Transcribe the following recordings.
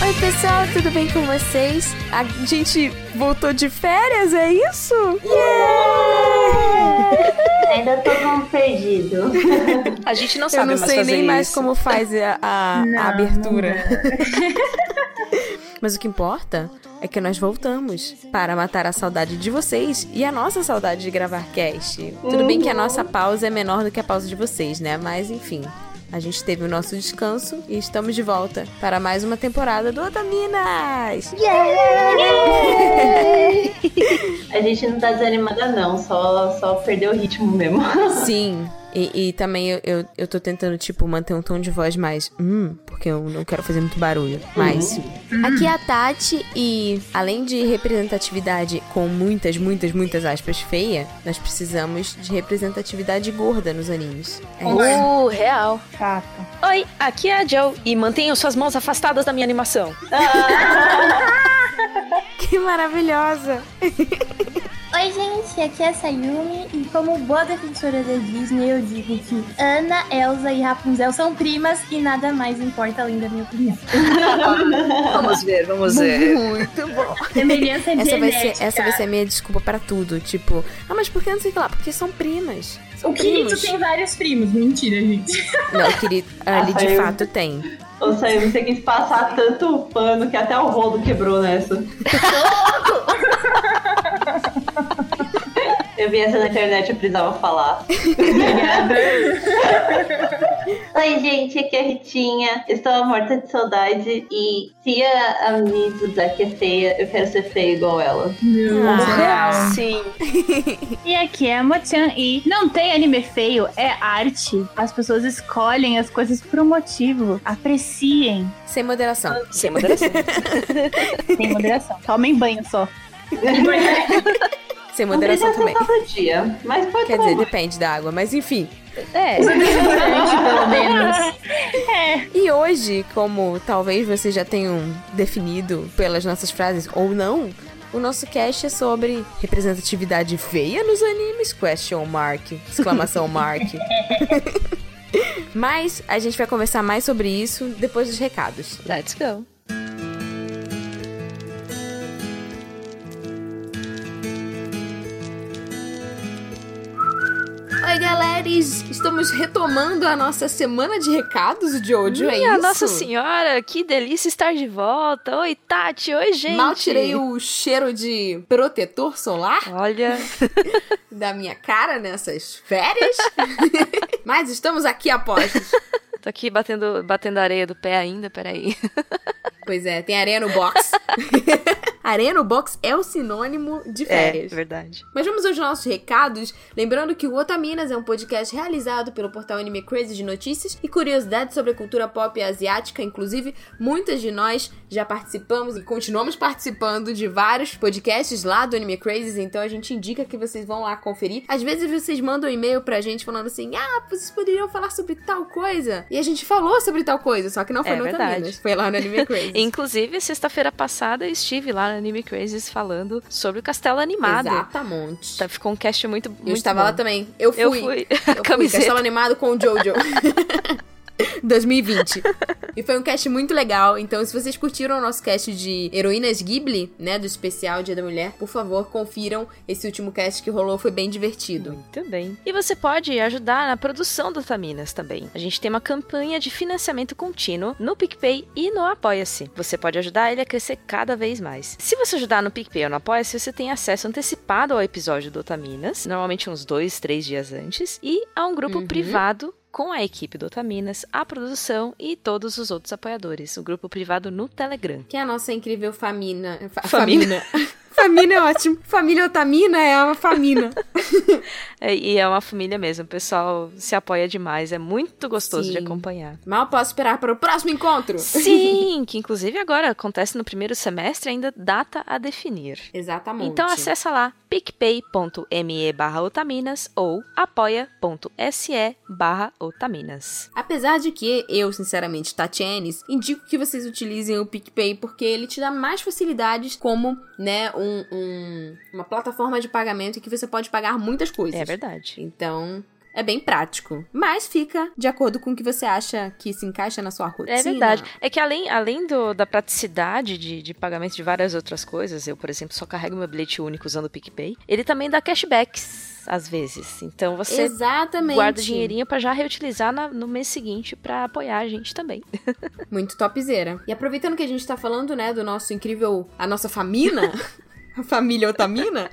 Oi, pessoal, tudo bem com vocês? A gente voltou de férias, é isso? Yeah! Ainda tô como perdido. A gente não sabe Eu não mais sei fazer nem mais isso. como faz a, a- Não, a abertura. Mas o que importa é que nós voltamos para matar a saudade de vocês e a nossa saudade de gravar cast. Tudo bem que a nossa pausa é menor do que a pausa de vocês, né? Mas enfim. A gente teve o nosso descanso e estamos de volta para mais uma temporada do Otaminas! A gente não tá desanimada, não. Só, só perdeu o ritmo mesmo. Sim, e, e também eu, eu, eu tô tentando, tipo, manter um tom de voz mais. Hum, porque eu não quero fazer muito barulho. Mas. Aqui é a Tati, e além de representatividade com muitas, muitas, muitas aspas feia, nós precisamos de representatividade gorda nos animes. É isso. Uh, real. Fato. Oi, aqui é a Joe e mantenham suas mãos afastadas da minha animação. Que maravilhosa! Oi, gente, aqui é a Sayumi e como boa defensora da Disney, eu digo que Ana, Elsa e Rapunzel são primas e nada mais importa além da minha opinião. Vamos ver, vamos ver. Muito bom! Semelhança Essa vai, ser, essa vai ser a minha desculpa pra tudo. Tipo, ah, mas por que não sei o que lá? Porque são primas. São O Kirito primos. tem vários primos, mentira, gente. Não, querido, ali de fato tem. Ou seja, você quis passar tanto pano que até o rodo quebrou nessa. Eu vi essa na internet, eu precisava falar. Oi, gente, aqui é a Ritinha. Estou morta de saudade e se a, a Mizuzaki é feia, eu quero ser feia igual ela. Ah. Sim. E aqui é a Mochan e não tem anime feio, é arte. As pessoas escolhem as coisas por um motivo. Apreciem. Sem moderação. Sem moderação. Sem moderação. Tomem banho só. Sem Não moderação também. todo dia, mas pode Quer tomar dizer, depende da água, mas enfim. É. pelo menos. E hoje, como talvez vocês já tenham definido pelas nossas frases ou não, o nosso cast é sobre representatividade feia nos animes? Question mark, exclamação mark. Mas a gente vai conversar mais sobre isso depois dos recados. Let's go. Oi, galeres! Estamos retomando a nossa semana de recados, Jojo, é Minha isso? Nossa Senhora, que delícia estar de volta. Oi, Tati. Oi, gente. Mal tirei o cheiro de protetor solar Olha, da minha cara nessas férias. Mas estamos aqui apostos. tô aqui batendo, batendo areia do pé ainda, peraí. Pois é, tem areia no box. Areia no box é o sinônimo de É, férias. verdade. Mas vamos aos nossos recados. Lembrando que o Otaminas é um podcast realizado pelo portal Anime Crazy de notícias e curiosidades sobre a cultura pop asiática. Inclusive, muitas de nós já participamos e continuamos participando de vários podcasts lá do Anime Crazy. Então a gente indica que vocês vão lá conferir. Às vezes vocês mandam um e-mail pra gente falando assim: ah, vocês poderiam falar sobre tal coisa. E a gente falou sobre tal coisa, só que não foi É no. Otaminas, foi lá no Anime Crazy. Inclusive, sexta-feira passada eu estive lá Anime Crazes falando sobre o castelo animado. Exatamente. Tá, ficou um cast muito, muito Eu estava bom. lá também. Eu fui. Eu fui. Eu fui. Castelo Animado com o Jojo. 2020. E foi um cast muito legal. Então, se vocês curtiram o nosso cast de Heroínas Ghibli, né, do especial Dia da Mulher, por favor, confiram esse último cast que rolou, foi bem divertido. Muito bem. E você pode ajudar na produção do Taminas também. A gente tem uma campanha de financiamento contínuo no PicPay e no Apoia-se. Você pode ajudar ele a crescer cada vez mais. Se você ajudar no PicPay ou no Apoia-se, você tem acesso antecipado ao episódio do Otaminas, normalmente uns dois, três dias antes, e a um grupo Uhum. privado com a equipe do Otaminas, a produção e todos os outros apoiadores. O grupo privado no Telegram. Que é a nossa incrível famina. Fa Família. famina. Família é ótimo. Família Otamina é uma famina. É, e é uma família mesmo. O pessoal se apoia demais. É muito gostoso de Sim. acompanhar. Mal posso esperar para o próximo encontro. Sim, que inclusive agora acontece no primeiro semestre, ainda data a definir. Exatamente. Então acessa lá picpay.me barra otaminas ou apoia.se barra otaminas. Apesar de que eu, sinceramente, Tatienes, indico que vocês utilizem o PicPay porque ele te dá mais facilidades como, né, um, um- uma plataforma de pagamento em que você pode pagar muitas coisas. É verdade. Então, é bem prático. Mas fica de acordo com o que você acha que se encaixa na sua rotina. É verdade. É que além, além do, da praticidade de, de pagamento de várias outras coisas, eu, por exemplo, só carrego meu bilhete único usando o PicPay, ele também dá cashbacks às vezes. Então você Exatamente. guarda o dinheirinho pra já reutilizar na- no mês seguinte pra apoiar a gente também. Muito topzera. E aproveitando que a gente tá falando, né, do nosso incrível. A nossa família, a família Otamina.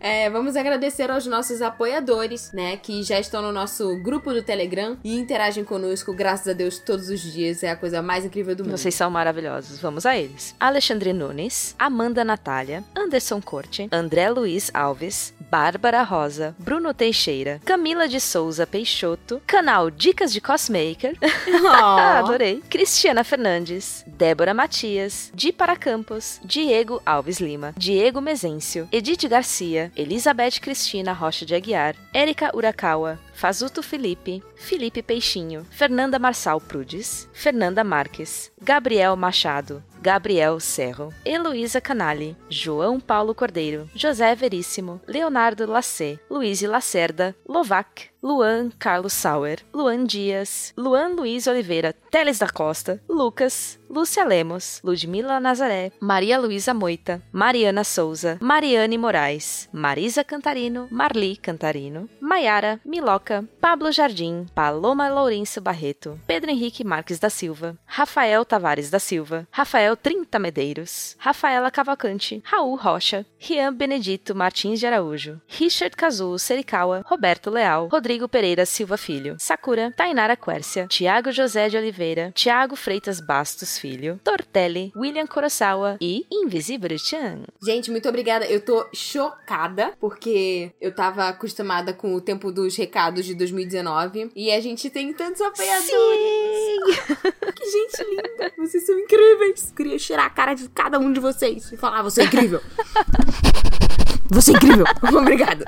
É, vamos agradecer aos nossos apoiadores, né, que já estão no nosso grupo do Telegram e interagem conosco, graças a Deus, todos os dias. É a coisa mais incrível do mundo. Vocês são maravilhosos. Vamos a eles. Alexandre Nunes, Amanda Natália, Anderson Corte, André Luiz Alves, Bárbara Rosa, Bruno Teixeira, Camila de Souza Peixoto, canal Dicas de Cosmaker, Oh. adorei. Cristiana Fernandes, Débora Matias, Di Para Campos, Diego Alves Lima, Diego Mezencio, Edith Garcia, Elizabeth Cristina Rocha de Aguiar, Érica Urakawa, Fazuto Felipe, Felipe Peixinho, Fernanda Marçal Prudes, Fernanda Marques, Gabriel Machado, Gabriel Serro, Heloísa Canali, João Paulo Cordeiro, José Veríssimo, Leonardo Lacê, Luiz Lacerda, Lovac, Luan Carlos Sauer, Luan Dias, Luan Luiz Oliveira, Teles da Costa, Lucas, Lúcia Lemos, Ludmila Nazaré, Maria Luísa Moita, Mariana Souza, Mariane Moraes, Marisa Cantarino, Marli Cantarino, Maiara Miloca, Pablo Jardim, Paloma Lourenço Barreto, Pedro Henrique Marques da Silva, Rafael Tavares da Silva, Rafael Trinta Medeiros, Rafaela Cavalcante, Raul Rocha, Rian Benedito Martins de Araújo, Richard Cazu Serikawa, Roberto Leal, Rodrigo Pereira Silva Filho, Sakura, Tainara Quércia, Tiago José de Oliveira, Tiago Freitas Bastos Filho, Tortelli, William Kurosawa e Invisible Chan. Gente, muito obrigada. Eu tô chocada, porque eu tava acostumada com o tempo dos recados de 2019 e a gente tem tantos apoiadores. Que gente linda! Vocês são incríveis! Queria cheirar a cara de cada um de vocês e falar: você é incrível! Você é incrível! Obrigada!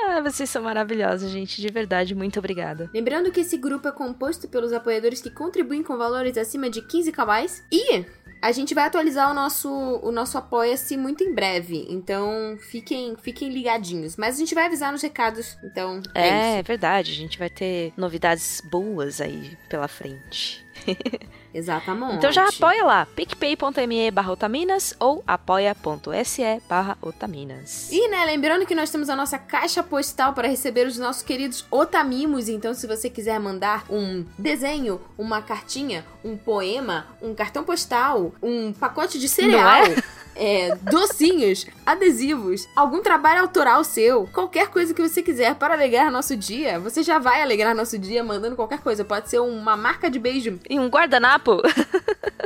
Ah, vocês são maravilhosos, gente. De verdade, muito obrigada. Lembrando que esse grupo é composto pelos apoiadores que contribuem com valores acima de 15 kawais e a gente vai atualizar o nosso, o nosso Apoia-se muito em breve. Então fiquem, fiquem ligadinhos. Mas a gente vai avisar nos recados. Então é, É, isso. é verdade. A gente vai ter novidades boas aí pela frente. Exatamente. Então já apoia lá, picpay.me barra otaminas ou apoia.se barra otaminas. E, né, lembrando que nós temos a nossa caixa postal para receber os nossos queridos otamimos. Então, se você quiser mandar um desenho, uma cartinha, um poema, um cartão postal, um pacote de cereal. é, docinhos, adesivos, algum trabalho autoral seu, qualquer coisa que você quiser para alegrar nosso dia, você já vai alegrar nosso dia mandando qualquer coisa. Pode ser uma marca de beijo. E um guardanapo?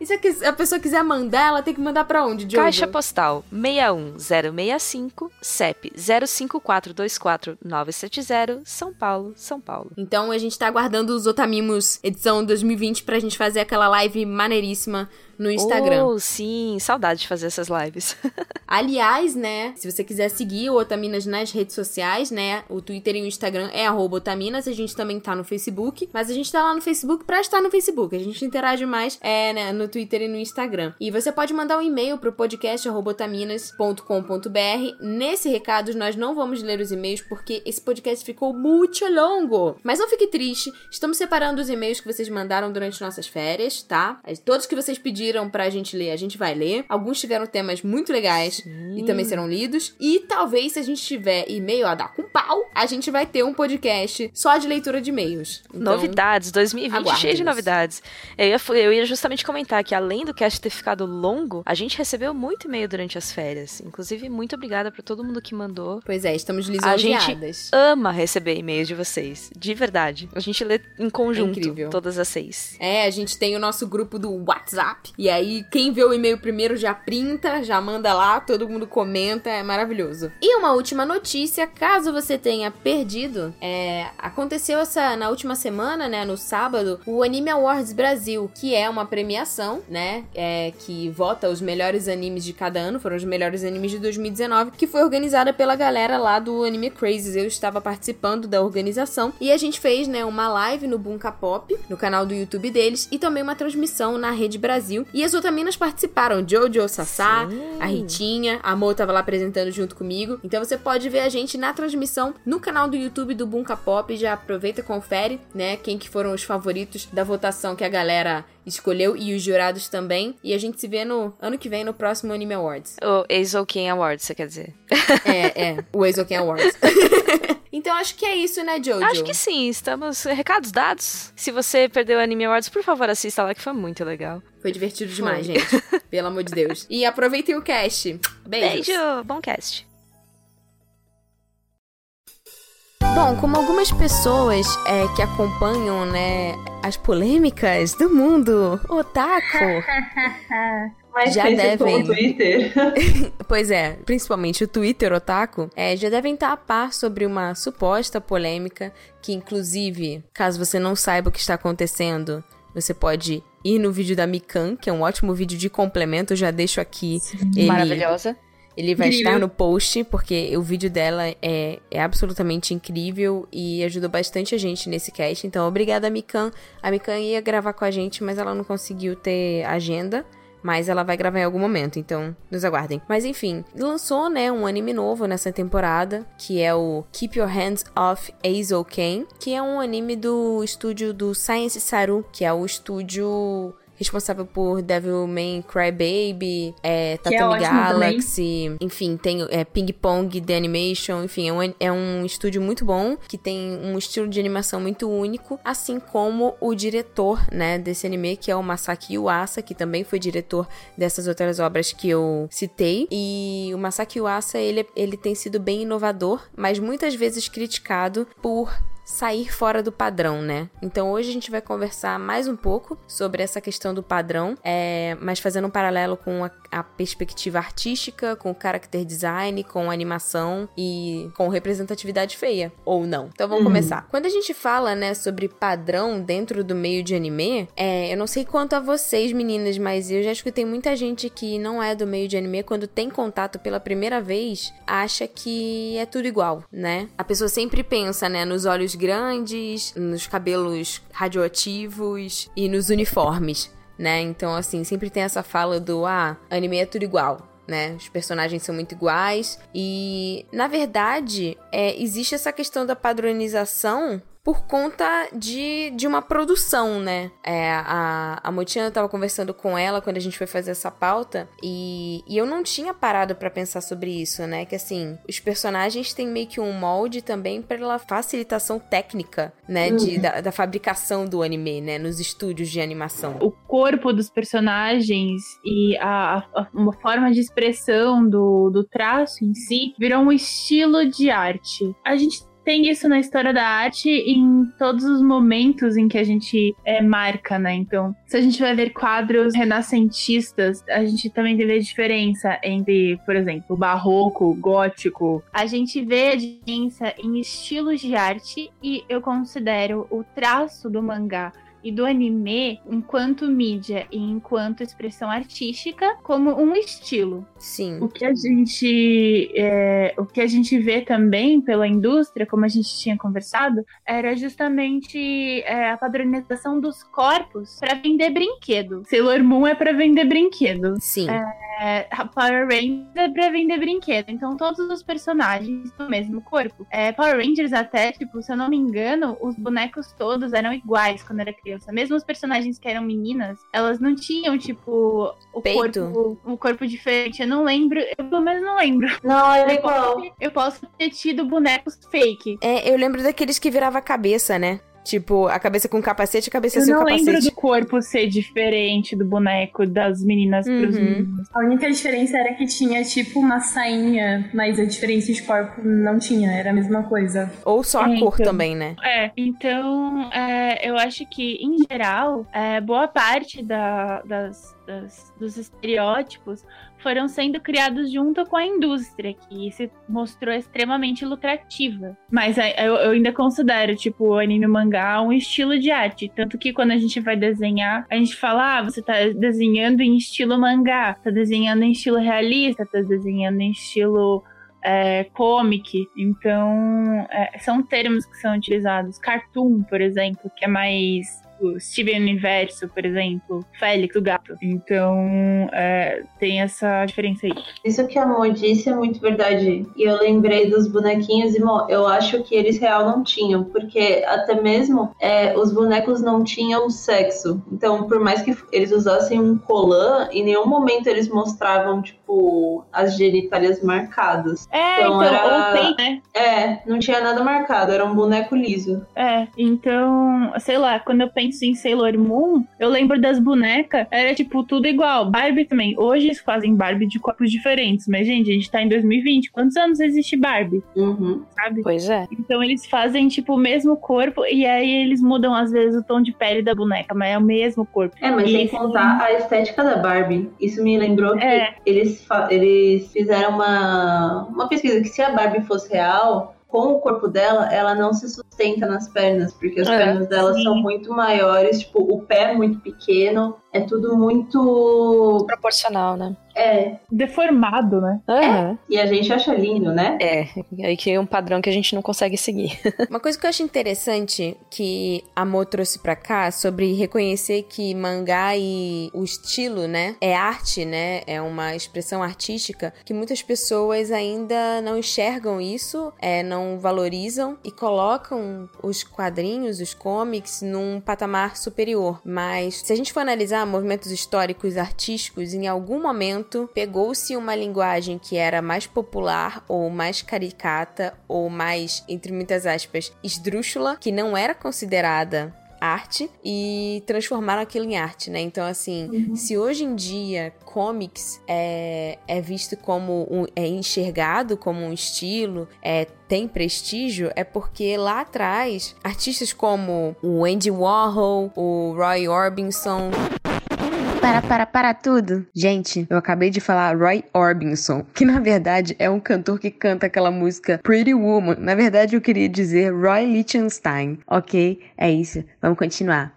E se a pessoa quiser mandar, ela tem que mandar pra onde, Jojo? Caixa postal 61065, CEP 05424970, São Paulo, São Paulo. Então a gente tá aguardando os Otamimos edição 2020 pra gente fazer aquela live maneiríssima no Instagram. Oh, sim, saudade de fazer essas lives. Aliás, né, se você quiser seguir o Otaminas nas redes sociais, né, o Twitter e o Instagram é arroba Otaminas, a gente também tá no Facebook, mas a gente tá lá no Facebook pra estar no Facebook, a gente interage mais é, né, no Twitter e no Instagram. E você pode mandar um e-mail podcast arroba otaminas.com.br. Nesse recado, nós não vamos ler os e-mails porque esse podcast ficou muito longo. Mas não fique triste, estamos separando os e-mails que vocês mandaram durante nossas férias, tá? Todos que vocês pediram pra gente ler, a gente vai ler. Alguns tiveram temas muito legais e também serão lidos. E talvez, se a gente tiver e-mail a dar com pau, a gente vai ter um podcast só de leitura de e-mails. Então, novidades, 2020 cheio de novidades. Eu ia, eu ia justamente comentar que além do cast ter ficado longo, a gente recebeu muito e-mail durante as férias. Inclusive, muito obrigada pra todo mundo que mandou. Pois é, estamos A gente lisonjeadas. ama receber e-mails de vocês, de verdade. A gente lê em conjunto É incrível. todas as seis. É, a gente tem o nosso grupo do WhatsApp. E aí, quem vê o e-mail primeiro já printa, já manda lá, todo mundo comenta, é maravilhoso. E uma última notícia, caso você tenha perdido, é, aconteceu essa na última semana, né, no sábado, o Anime Awards Brasil, que é uma premiação, né, é, que vota os melhores animes de cada ano, foram os melhores animes de 2019, que foi organizada pela galera lá do Anime Crazes. Eu estava participando da organização e a gente fez, né, uma live no Bunka Pop, no canal do YouTube deles, e também uma transmissão na Rede Brasil. E as otaminas participaram, Jojo Sassá, Sim. a Ritinha, a Mo tava lá apresentando junto comigo. Então você pode ver a gente na transmissão no canal do YouTube do Bunka Pop. Já aproveita e confere, né, quem que foram os favoritos da votação que a galera escolheu e os jurados também. E a gente se vê no ano que vem no próximo Anime Awards. O Eizouken Awards, você quer dizer? É, é, o Eizouken Awards. Então acho que é isso, né, Jojo? Acho que sim, estamos. Recados dados. Se você perdeu o Anime Awards, por favor, assista lá que foi muito legal. Foi divertido demais, foi. gente. Pelo amor de Deus. E aproveitem o cast. Beijos. Beijo, bom cast. Bom, como algumas pessoas é, que acompanham, né, as polêmicas do mundo otaku Mas já devem. Twitter. pois é, principalmente o Twitter otaku, é, já devem estar a par sobre uma suposta polêmica que, inclusive, caso você não saiba o que está acontecendo, você pode ir no vídeo da Mikan, que é um ótimo vídeo de complemento, eu já deixo aqui. Ele... Maravilhosa. Ele vai estar no post, porque o vídeo dela é, é absolutamente incrível e ajudou bastante a gente nesse cast. Então, obrigada, Mikan. A Mikan ia gravar com a gente, mas ela não conseguiu ter agenda. Mas ela vai gravar em algum momento, então nos aguardem. Mas enfim, lançou, né, um anime novo nessa temporada, que é o Keep Your Hands Off Azo Ken, que é um anime do estúdio do Science Saru, que é o estúdio responsável por Devilman Crybaby, é, Tatami é Galaxy, também. enfim, tem é, Ping Pong The Animation, enfim, é um, é um estúdio muito bom, que tem um estilo de animação muito único, assim como o diretor, né, desse anime, que é o Masaki Uasa, que também foi diretor dessas outras obras que eu citei, e o Masaki Uasa, ele, ele tem sido bem inovador, mas muitas vezes criticado por sair fora do padrão, né? Então hoje a gente vai conversar mais um pouco sobre essa questão do padrão, é, mas fazendo um paralelo com a, a, perspectiva artística, com character design, com animação e com representatividade feia, ou não. Então vamos uhum. começar. Quando a gente fala, né, sobre padrão dentro do meio de anime, é, eu não sei quanto a vocês, meninas, mas eu já escutei muita gente que não é do meio de anime, quando tem contato pela primeira vez, acha que é tudo igual, né? A pessoa sempre pensa, né, nos olhos grandes, nos cabelos radioativos e nos uniformes, né? Então, assim, sempre tem essa fala do ah, anime é tudo igual. Né? Os personagens são muito iguais. E, na verdade, é, existe essa questão da padronização por conta de, de uma produção, né? É, a, a Motina eu tava conversando com ela quando a gente foi fazer essa pauta e, e eu não tinha parado para pensar sobre isso, né? Que assim, os personagens têm meio que um molde também pela facilitação técnica, né? De, uhum. da, da fabricação do anime, né? Nos estúdios de animação. O corpo dos personagens e a, a, uma forma de expressão do, do traço em si virou um estilo de arte. A gente tem isso na história da arte em todos os momentos em que a gente é, marca, né? Então, se a gente vai ver quadros renascentistas, a gente também vê a diferença entre, por exemplo, barroco, gótico. A gente vê a diferença em estilos de arte e eu considero o traço do mangá e do anime enquanto mídia e enquanto expressão artística como um estilo. Sim. O que a gente é, o que a gente vê também pela indústria, como a gente tinha conversado, era justamente é, a padronização dos corpos para vender brinquedo. Sailor Moon é para vender brinquedo. Sim. É, Power Rangers é para vender brinquedo. Então todos os personagens do mesmo corpo. É, Power Rangers até, tipo, se eu não me engano, os bonecos todos eram iguais quando era criança criança. Mesmo os personagens que eram meninas, elas não tinham, tipo, o Peito. corpo, o corpo diferente. Eu não lembro, eu pelo menos não lembro. Não, é igual. Eu posso ter tido bonecos fake. É, eu lembro daqueles que virava a cabeça, né? Tipo, a cabeça com capacete e a cabeça eu sem capacete. Eu não lembro do corpo ser diferente do boneco das meninas uhum. pros meninos. A única diferença era que tinha, tipo, uma sainha, mas a diferença de corpo não tinha, era a mesma coisa. Ou só a é, cor então, também, né? É, então é, eu acho que, em geral, é, boa parte da, das, das, dos estereótipos foram sendo criados junto com a indústria, que se mostrou extremamente lucrativa. Mas eu, eu ainda considero, tipo, o anime mangá um estilo de arte. Tanto que quando a gente vai desenhar, a gente fala, ah, você tá desenhando em estilo mangá, tá desenhando em estilo realista, tá desenhando em estilo é, comic. Então, é, são termos que são utilizados. Cartoon, por exemplo, que é mais o Steven Universo, por exemplo, Félix, o gato. Então, é, tem essa diferença aí. Isso que a Mo disse é muito verdade. E eu lembrei dos bonequinhos e, Mo, eu acho que eles real não tinham, porque até mesmo é, os bonecos não tinham sexo. Então, por mais que eles usassem um colã, em nenhum momento eles mostravam, tipo, as genitálias marcadas. É, Então, então, era- ou tem, né? É, não tinha nada marcado, era um boneco liso. É, então, sei lá, quando eu penso em Sailor Moon, eu lembro das bonecas, era tipo tudo igual. Barbie também. Hoje eles fazem Barbie de corpos diferentes, mas gente, a gente tá em 2020. Quantos anos existe Barbie, Uhum. sabe? Pois é. Então eles fazem tipo o mesmo corpo e aí eles mudam às vezes o tom de pele da boneca, mas é o mesmo corpo. É, mas E sem contar a estética da Barbie. Isso me lembrou que É. eles, eles fizeram uma, uma pesquisa que se a Barbie fosse real, com o corpo dela, ela não se sustenta nas pernas, porque as É, pernas dela sim. são muito maiores, tipo, o pé é muito pequeno, é tudo muito. Proporcional, né? É, Deformado, né? Aham. e a gente acha lindo, né? É, aí que é um padrão que a gente não consegue seguir. Uma coisa que eu acho interessante que a Mo trouxe pra cá sobre reconhecer que mangá e o estilo, né, é arte, né, é uma expressão artística que muitas pessoas ainda não enxergam isso, é, não valorizam e colocam os quadrinhos, os comics num patamar superior. Mas se a gente for analisar movimentos históricos artísticos, em algum momento pegou-se uma linguagem que era mais popular ou mais caricata ou mais, entre muitas aspas, esdrúxula, que não era considerada arte e transformaram aquilo em arte, né? Então, assim, se hoje em dia comics é, é visto como um, é enxergado como um estilo, é tem prestígio, é porque lá atrás artistas como o Andy Warhol, o Roy Orbison, para, para, para tudo. Gente, eu acabei de falar Roy Orbison, que na verdade é um cantor que canta aquela música Pretty Woman. Na verdade, eu queria dizer Roy Lichtenstein, ok? É isso. Vamos continuar.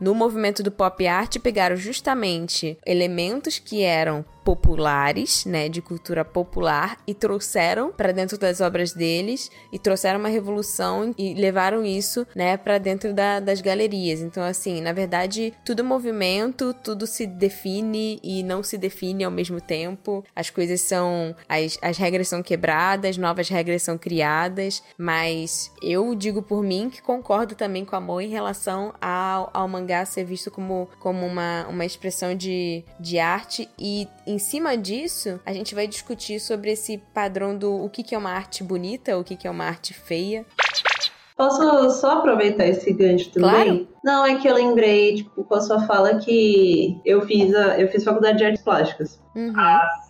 No movimento do pop art, pegaram justamente elementos que eram populares, né, de cultura popular e trouxeram para dentro das obras deles e trouxeram uma revolução e levaram isso, né, para dentro da- das galerias. Então, assim, na verdade, tudo movimento, tudo se define e não se define ao mesmo tempo. As coisas são, as, as regras são quebradas, novas regras são criadas, mas eu digo por mim que concordo também com a Mo em relação ao, ao mangá ser visto como, como uma, uma expressão de, de arte e em cima disso, a gente vai discutir sobre esse padrão do o que, que é uma arte bonita, o que, que é uma arte feia. Posso só aproveitar esse gancho também? Claro. Não, é que eu lembrei, tipo, com a sua fala que eu fiz, a, eu fiz faculdade de artes plásticas Uhum.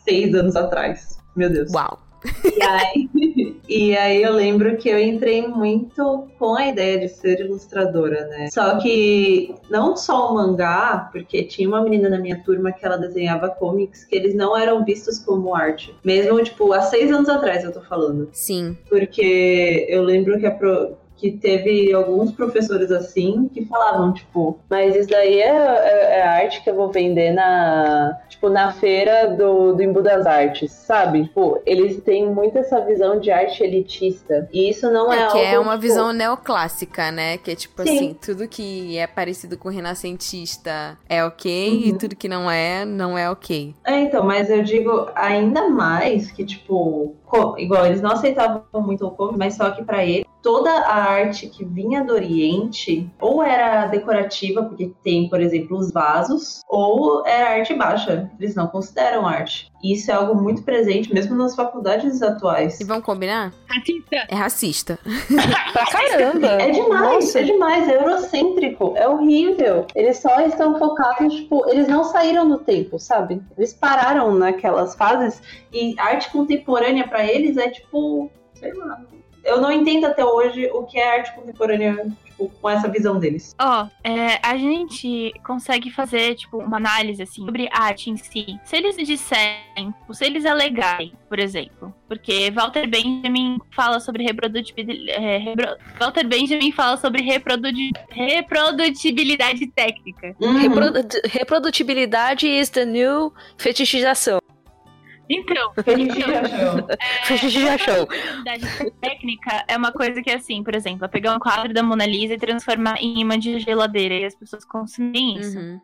seis anos atrás. Meu Deus. Uau! E aí, e aí eu lembro que eu entrei muito com a ideia de ser ilustradora, né? Só que não só o mangá, porque tinha uma menina na minha turma que ela desenhava comics que eles não eram vistos como arte. Mesmo, tipo, há seis anos atrás eu tô falando. Sim. Porque eu lembro que, a pro- que teve alguns professores assim que falavam, tipo, mas isso daí é, é- é arte que eu vou vender na, tipo, na feira do, do Embu das Artes, sabe? Tipo, eles têm muito essa visão de arte elitista. E isso não é, É, que algo, é uma tipo, visão neoclássica, né? Que é tipo Sim. assim, tudo que é parecido com renascentista é ok e Uhum. tudo que não é, não é ok. É, então, mas eu digo ainda mais que, tipo, igual, eles não aceitavam muito o comic, mas só que pra ele, toda a arte que vinha do Oriente, ou era decorativa, porque tem, por exemplo, os vasos, ou era arte baixa. Eles não consideram arte. E isso é algo muito presente, mesmo nas faculdades atuais. E vamos combinar? Racista. É racista. Pra caramba! É demais, Nossa. é demais, é eurocêntrico, é horrível. Eles só estão focados, tipo, eles não saíram do tempo, sabe? Eles pararam naquelas fases e arte contemporânea pra eles é tipo, sei lá. Eu não entendo até hoje o que é arte contemporânea, tipo, com essa visão deles. Ó, é, a gente consegue fazer, tipo, uma análise, assim, sobre a arte em si. Se eles disserem, tipo, se eles alegarem, por exemplo, porque Walter Benjamin fala sobre reprodutibilidade... É, repro- Walter Benjamin fala sobre reprodu- reprodutibilidade técnica. Uhum. Reprodu- reprodutibilidade is the new fetichização. Então, Felipe já achou. Já show. habilidade técnica é uma coisa que, assim, por exemplo, é pegar um quadro da Mona Lisa e transformar em imã de geladeira e as pessoas consumem isso. Uhum.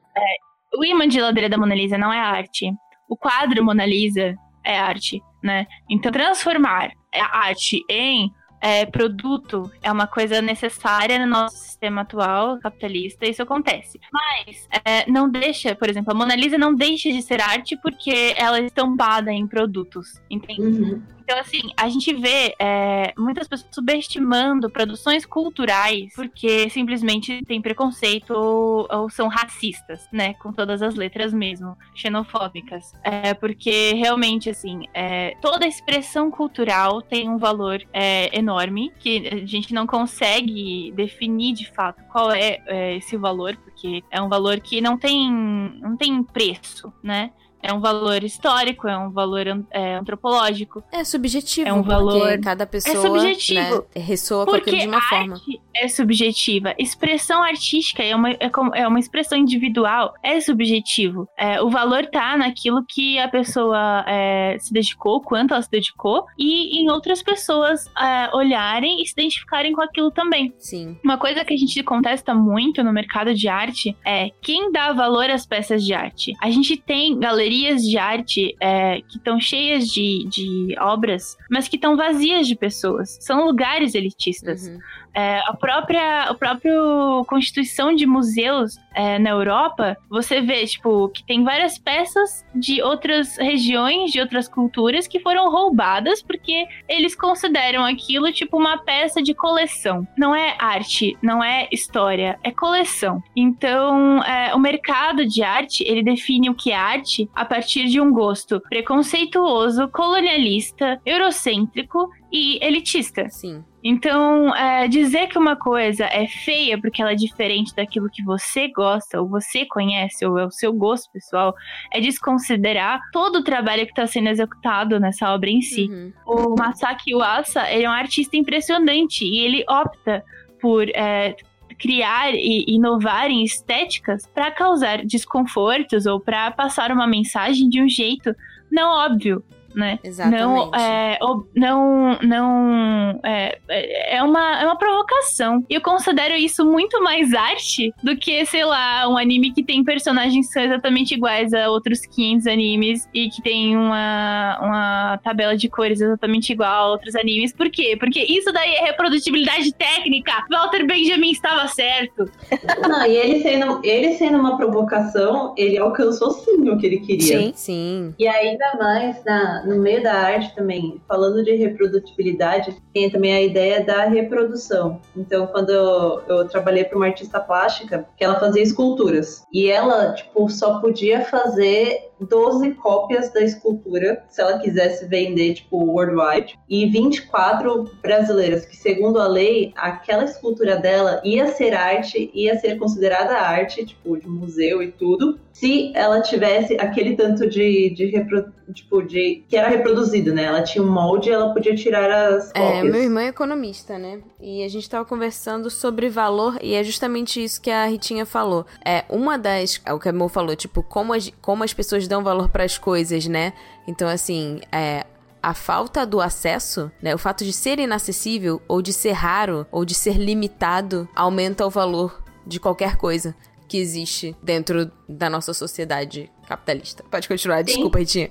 O imã de geladeira da Mona Lisa não é arte. O quadro Mona Lisa é arte, né? Então, transformar a arte em é, produto é uma coisa necessária no nosso sistema atual capitalista, isso acontece. Mas é, não deixa, por exemplo, a Mona Lisa não deixa de ser arte porque ela é estampada em produtos, entende? Uhum. Então, assim, a gente vê é, muitas pessoas subestimando produções culturais porque simplesmente tem preconceito ou, ou são racistas, né? Com todas as letras mesmo, xenofóbicas. É, porque realmente, assim, é, toda expressão cultural tem um valor é, enorme que a gente não consegue definir de fato qual é, é esse valor, porque é um valor que não tem, não tem preço, né? É um valor histórico, é um valor é, antropológico. É subjetivo, É um valor- porque cada pessoa subjetivo. né, ressoa com aquilo Porque de uma forma. é subjetiva. Expressão artística é uma, é como- é uma expressão individual, é subjetivo. É, o valor tá naquilo que a pessoa é, se dedicou, quanto ela se dedicou, e em outras pessoas é, olharem e se identificarem com aquilo também. Sim. Uma coisa que a gente contesta muito no mercado de arte é quem dá valor às peças de arte. A gente tem galerias de arte é, que estão cheias de, de obras, mas que estão vazias de pessoas. São lugares elitistas. Uhum. É, a própria a própria constituição de museus é, na Europa, você vê, tipo, que tem várias peças de outras regiões, de outras culturas que foram roubadas porque eles consideram aquilo tipo uma peça de coleção. Não é arte, não é história, é coleção. Então, é, o mercado de arte, ele define o que é arte a partir de um gosto preconceituoso, colonialista, eurocêntrico e elitista. Sim. Então, é, dizer que uma coisa é feia porque ela é diferente daquilo que você gosta, ou você conhece, ou é o seu gosto pessoal, é desconsiderar todo o trabalho que está sendo executado nessa obra em si. Uhum. O Masaki Uasa, ele é um artista impressionante e ele opta por é, criar e inovar em estéticas para causar desconfortos ou para passar uma mensagem de um jeito não óbvio, né? Exatamente. Não, é, não, não é, é, é uma, é uma provocação. E eu considero isso muito mais arte do que, sei lá, um anime que tem personagens que são exatamente iguais a outros 500 animes e que tem uma, uma tabela de cores exatamente igual a outros animes. Por quê? Porque isso daí é reprodutibilidade técnica. Walter Benjamin estava certo. Não, e ele sendo, ele sendo uma provocação, ele alcançou sim o que ele queria. Sim. Sim. E ainda mais na, no meio da arte também, falando de reprodutibilidade, tem também a ideia da reprodução. Então, quando eu, eu trabalhei para uma artista plástica, que ela fazia esculturas. E ela, tipo, só podia fazer 12 cópias da escultura, se ela quisesse vender, tipo, worldwide, e 24 brasileiras, que segundo a lei, aquela escultura dela ia ser arte, ia ser considerada arte, tipo, de museu e tudo, se ela tivesse aquele tanto de, de repro- tipo, de que era reproduzido, né? Ela tinha um molde e ela podia tirar as É, cópias. meu irmão é economista, né? E a gente tava conversando sobre valor, e é justamente isso que a Ritinha falou. É, uma das. É o que a Mo falou, tipo, como as, como as pessoas dão valor pras coisas, né? Então, assim, é. A falta do acesso, né? O fato de ser inacessível, ou de ser raro, ou de ser limitado, aumenta o valor de qualquer coisa que existe dentro da nossa sociedade capitalista. Pode continuar, desculpa, Ritinha.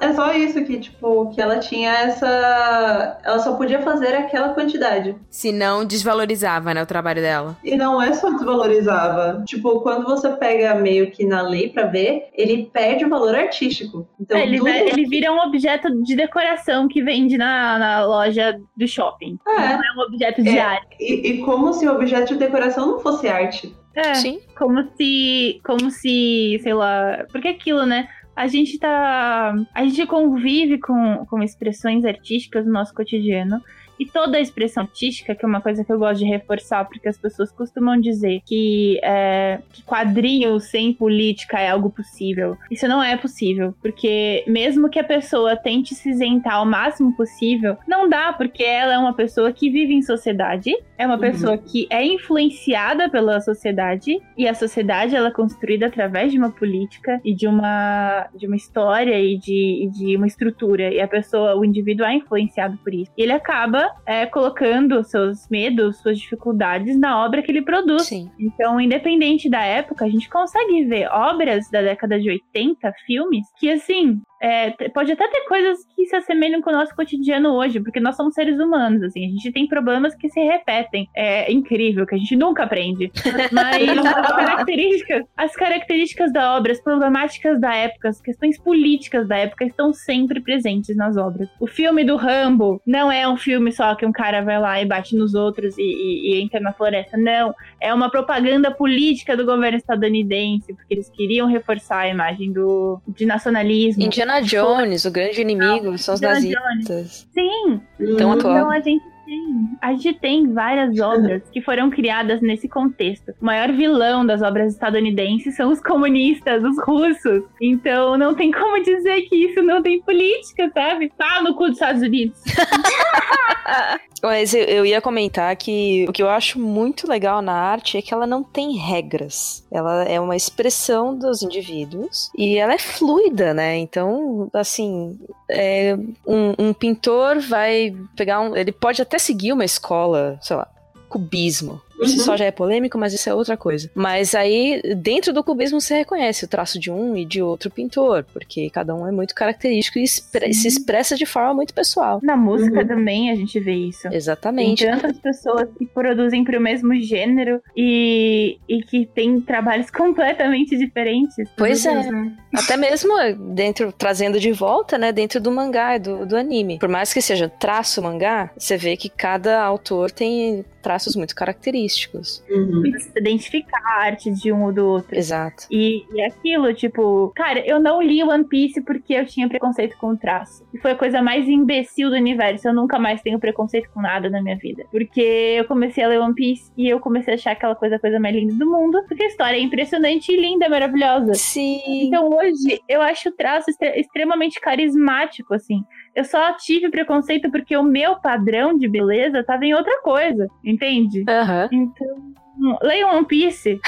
É só isso que, tipo, que ela tinha essa. Ela só podia fazer aquela quantidade. Se não, desvalorizava, né, o trabalho dela. E não é só desvalorizava. Tipo, quando você pega meio que na lei pra ver, ele perde o valor artístico. Então, É, ele, tudo... ele vira um objeto de decoração que vende na, na loja do shopping. É. Não é um objeto de É. arte. E, e como se o objeto de decoração não fosse arte. É. Sim. Como se. Como se, sei lá. Porque aquilo, né? A gente tá. A gente convive com, com expressões artísticas no nosso cotidiano. E toda a expressão artística, que é uma coisa que eu gosto de reforçar, porque as pessoas costumam dizer que, é, que quadrinho sem política é algo possível. Isso não é possível, porque mesmo que a pessoa tente se isentar o máximo possível, não dá, porque ela é uma pessoa que vive em sociedade, é uma Uhum. pessoa que é influenciada pela sociedade, e a sociedade ela é construída através de uma política e de uma, de uma história e de, e de uma estrutura, e a pessoa, o indivíduo é influenciado por isso. E ele acaba é, colocando seus medos, suas dificuldades na obra que ele produz. Sim. Então, independente da época, a gente consegue ver obras da década de 80, filmes, que assim. É, pode até ter coisas que se assemelham com o nosso cotidiano hoje, porque nós somos seres humanos, assim, a gente tem problemas que se repetem. É incrível, que a gente nunca aprende. Mas as características, as características da obra, as problemáticas da época, as questões políticas da época estão sempre presentes nas obras. O filme do Rambo não é um filme só que um cara vai lá e bate nos outros e, e- e entra na floresta. Não é uma propaganda política do governo estadunidense, porque eles queriam reforçar a imagem do, de nacionalismo. Indiana Jones, o grande inimigo, são os Indiana nazistas. Sim, Tão atual. então a gente tem. A gente tem várias obras que foram criadas nesse contexto. O maior vilão das obras estadunidenses são os comunistas, os russos. Então não tem como dizer que isso não tem política, sabe? Tá no cu dos Estados Unidos. Mas eu, eu ia comentar que o que eu acho muito legal na arte é que ela não tem regras. Ela é uma expressão dos indivíduos e ela é fluida, né? Então, assim, é, um, um pintor vai pegar um. Ele pode até seguir uma escola, sei lá, cubismo. Isso Uhum. só já é polêmico, mas isso é outra coisa. Mas aí, dentro do cubismo, você reconhece o traço de um e de outro pintor, porque cada um é muito característico e expre- se expressa de forma muito pessoal. Na música Uhum. também a gente vê isso. Exatamente. Tem tantas pessoas que produzem para o mesmo gênero e, e que têm trabalhos completamente diferentes. Pois é. né? Até mesmo dentro, trazendo de volta, né, dentro do mangá e do, do anime. Por mais que seja traço mangá, você vê que cada autor tem traços muito característicos. Uhum. Identificar a arte de um ou do outro. Exato. E, e aquilo, tipo, cara, eu não li One Piece porque eu tinha preconceito com o traço. E foi a coisa mais imbecil do universo. Eu nunca mais tenho preconceito com nada na minha vida. Porque eu comecei a ler One Piece e eu comecei a achar aquela coisa a coisa mais linda do mundo. Porque a história é impressionante e linda, maravilhosa. Sim. Então hoje eu acho o traço extre- extremamente carismático, assim. Eu só tive preconceito porque o meu padrão de beleza tava em outra coisa, entende? Aham. Então, leia One Piece.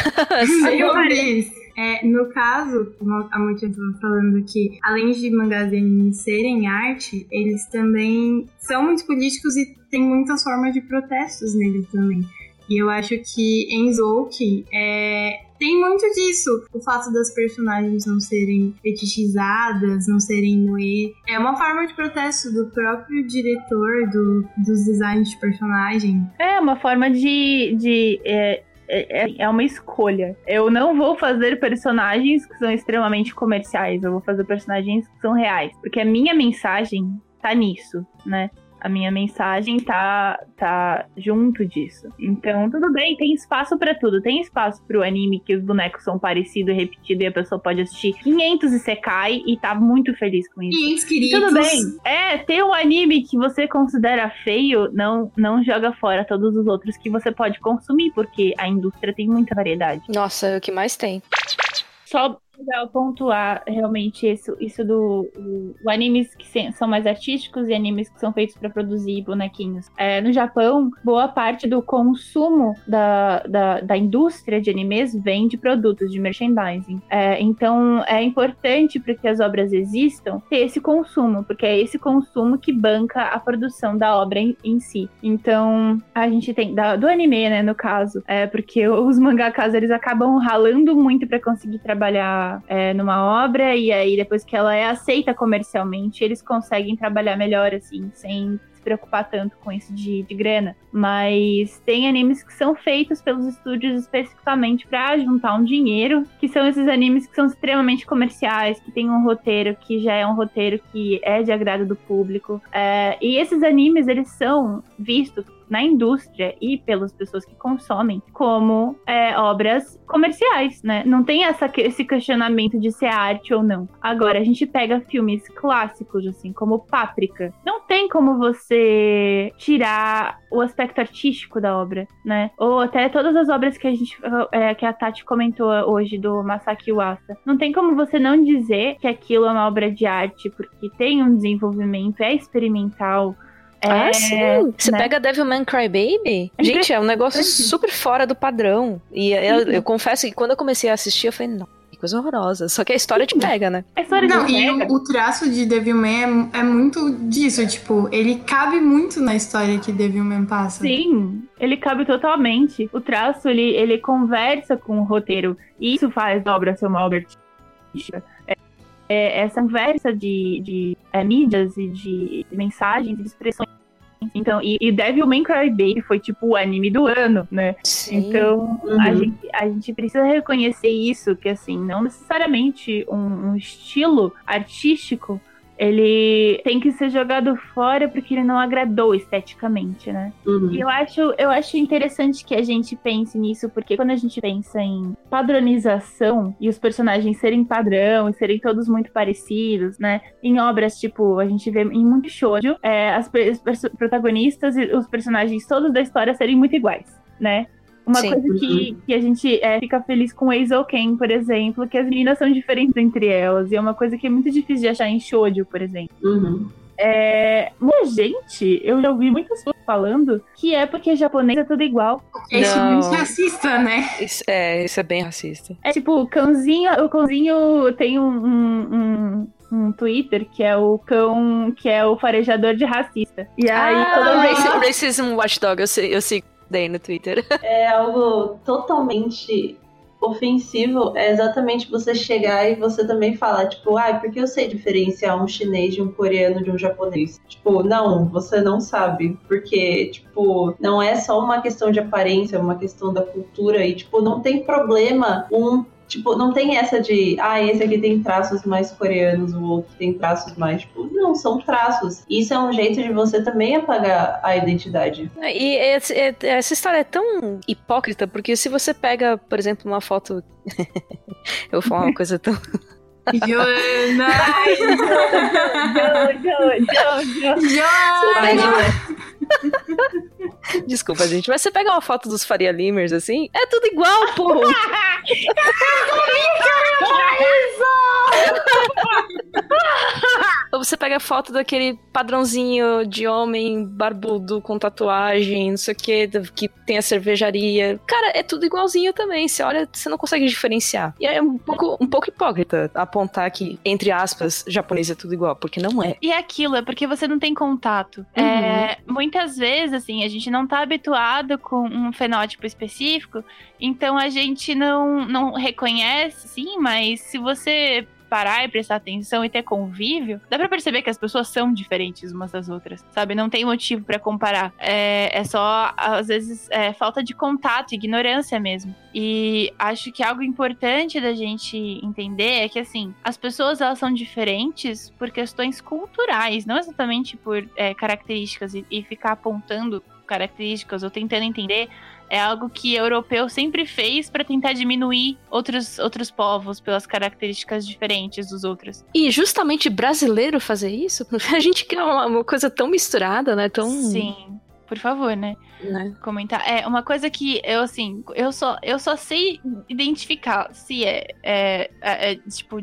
Aí eu fiz. É, no caso, como a Monte estava falando que, além de mangás e animes serem arte, eles também são muito políticos e tem muitas formas de protestos neles também. E eu acho que em Zouki é, tem muito disso. O fato das personagens não serem fetichizadas, não serem moe. É uma forma de protesto do próprio diretor, do, dos designs de personagem. É uma forma de. de é, é, é uma escolha. Eu não vou fazer personagens que são extremamente comerciais, eu vou fazer personagens que são reais. Porque a minha mensagem tá nisso, né? A minha mensagem tá, tá junto disso. Então, tudo bem, tem espaço pra tudo. Tem espaço pro anime que os bonecos são parecidos e repetidos e a pessoa pode assistir 500 e secai e tá muito feliz com isso. 500 queridos. Tudo bem. É, ter um anime que você considera feio, não, não joga fora todos os outros que você pode consumir, porque a indústria tem muita variedade. Nossa, é o que mais tem. Só legal pontuar realmente isso, isso do animes que são mais artísticos e animes que são feitos para produzir bonequinhos. É, no Japão, boa parte do consumo da, da, da indústria de animes vem de produtos, de merchandising. É, então é importante para que as obras existam ter esse consumo, porque é esse consumo que banca a produção da obra em, em si. Então a gente tem da- do anime, né, no caso, é porque os mangakas eles acabam ralando muito para conseguir trabalhar é, numa obra e aí depois que ela é aceita comercialmente, eles conseguem trabalhar melhor assim, sem se preocupar tanto com isso de, de grana. Mas tem animes que são feitos pelos estúdios especificamente para juntar um dinheiro, que são esses animes que são extremamente comerciais, que tem um roteiro que já é um roteiro que é de agrado do público. É, e esses animes, eles são vistos na indústria e pelas pessoas que consomem como é, obras comerciais, né? Não tem essa, esse questionamento de se é arte ou não. Agora, a gente pega filmes clássicos, assim, como Páprica. Não tem como você tirar o aspecto artístico da obra, né? Ou até todas as obras que a gente é, que a Tati comentou hoje do Masaki Uasa. Não tem como você não dizer que aquilo é uma obra de arte, porque tem um desenvolvimento, é experimental, ah, é, sim. Você né? pega Devilman Crybaby? Gente, é um negócio super fora do padrão. E eu, eu, confesso que quando eu comecei a assistir, eu falei, não. Que coisa horrorosa. Só que a história te pega, né? A história não, e o, o, traço de Devilman é, é muito disso. Tipo, ele cabe muito na história que Devilman passa. Sim, ele cabe totalmente. O traço, ele, ele conversa com o roteiro. E isso faz a obra ser uma obra artística. É, é, essa conversa de, de é, mídias e de, de mensagens e de expressões então, e, e Devilman Crybaby foi tipo o anime do ano, né? Sim. Então, uhum. a, gente, a gente precisa reconhecer isso, que assim, não necessariamente um, um estilo artístico ele tem que ser jogado fora porque ele não agradou esteticamente, né? Uhum. E eu acho, eu acho interessante que a gente pense nisso, porque quando a gente pensa em padronização e os personagens serem padrão e serem todos muito parecidos, né? Em obras tipo, a gente vê em muito shoujo, é, as, as protagonistas e os personagens todos da história serem muito iguais, né? Uma Sim. coisa que, que a gente é, fica feliz com Ken, por exemplo, que as meninas são diferentes entre elas. E é uma coisa que é muito difícil de achar em shoujo, por exemplo. Uhum. É, mas, gente, eu já ouvi muitas pessoas falando que é porque japonês é tudo igual. É muito racista, né? Isso, é, isso é bem racista. É tipo, o cãozinho, o cãozinho tem um, um, um um Twitter que é o cão que é o farejador de racista. E aí ah, toda vez... Racism Watchdog, eu sei, eu sei daí no Twitter. É algo totalmente ofensivo é exatamente você chegar e você também falar, tipo, ah, porque eu sei diferenciar um chinês de um coreano de um japonês. Tipo, não, você não sabe. Porque, tipo, não é só uma questão de aparência, é uma questão da cultura. E, tipo, não tem problema um Tipo, não tem essa de, ah, esse aqui tem traços mais coreanos, o outro tem traços mais, tipo, não, são traços. Isso é um jeito de você também apagar a identidade. E essa história é tão hipócrita, porque se você pega, por exemplo, uma foto. Eu vou falar uma coisa tão. Joana! Jo, jo, jo, Desculpa, gente, mas você pega uma foto dos Faria Limers assim, é tudo igual, pô! Ou você pega a foto daquele padrãozinho de homem barbudo com tatuagem, não sei o que, que tem a cervejaria. Cara, é tudo igualzinho também. Você olha, você não consegue diferenciar. E é um pouco, um pouco hipócrita apontar que, entre aspas, japonês é tudo igual, porque não é. E é aquilo, é porque você não tem contato. Uhum. É, muitas vezes, assim, a gente não tá habituado com um fenótipo específico, então a gente não, não reconhece, sim, mas se você parar e prestar atenção e ter convívio, dá para perceber que as pessoas são diferentes umas das outras, sabe? Não tem motivo para comparar. É, é, só, às vezes, é, falta de contato, ignorância mesmo. E acho que algo importante da gente entender é que, assim, as pessoas elas são diferentes por questões culturais, não exatamente por é, características e, e ficar apontando características ou tentando entender é algo que europeu sempre fez para tentar diminuir outros, outros povos pelas características diferentes dos outros. E justamente brasileiro fazer isso? A gente quer uma, uma coisa tão misturada, né? Tão... Sim. Por favor, né? né? Comentar. É, uma coisa que eu, assim, eu só, eu só sei identificar se é, é, é, é tipo,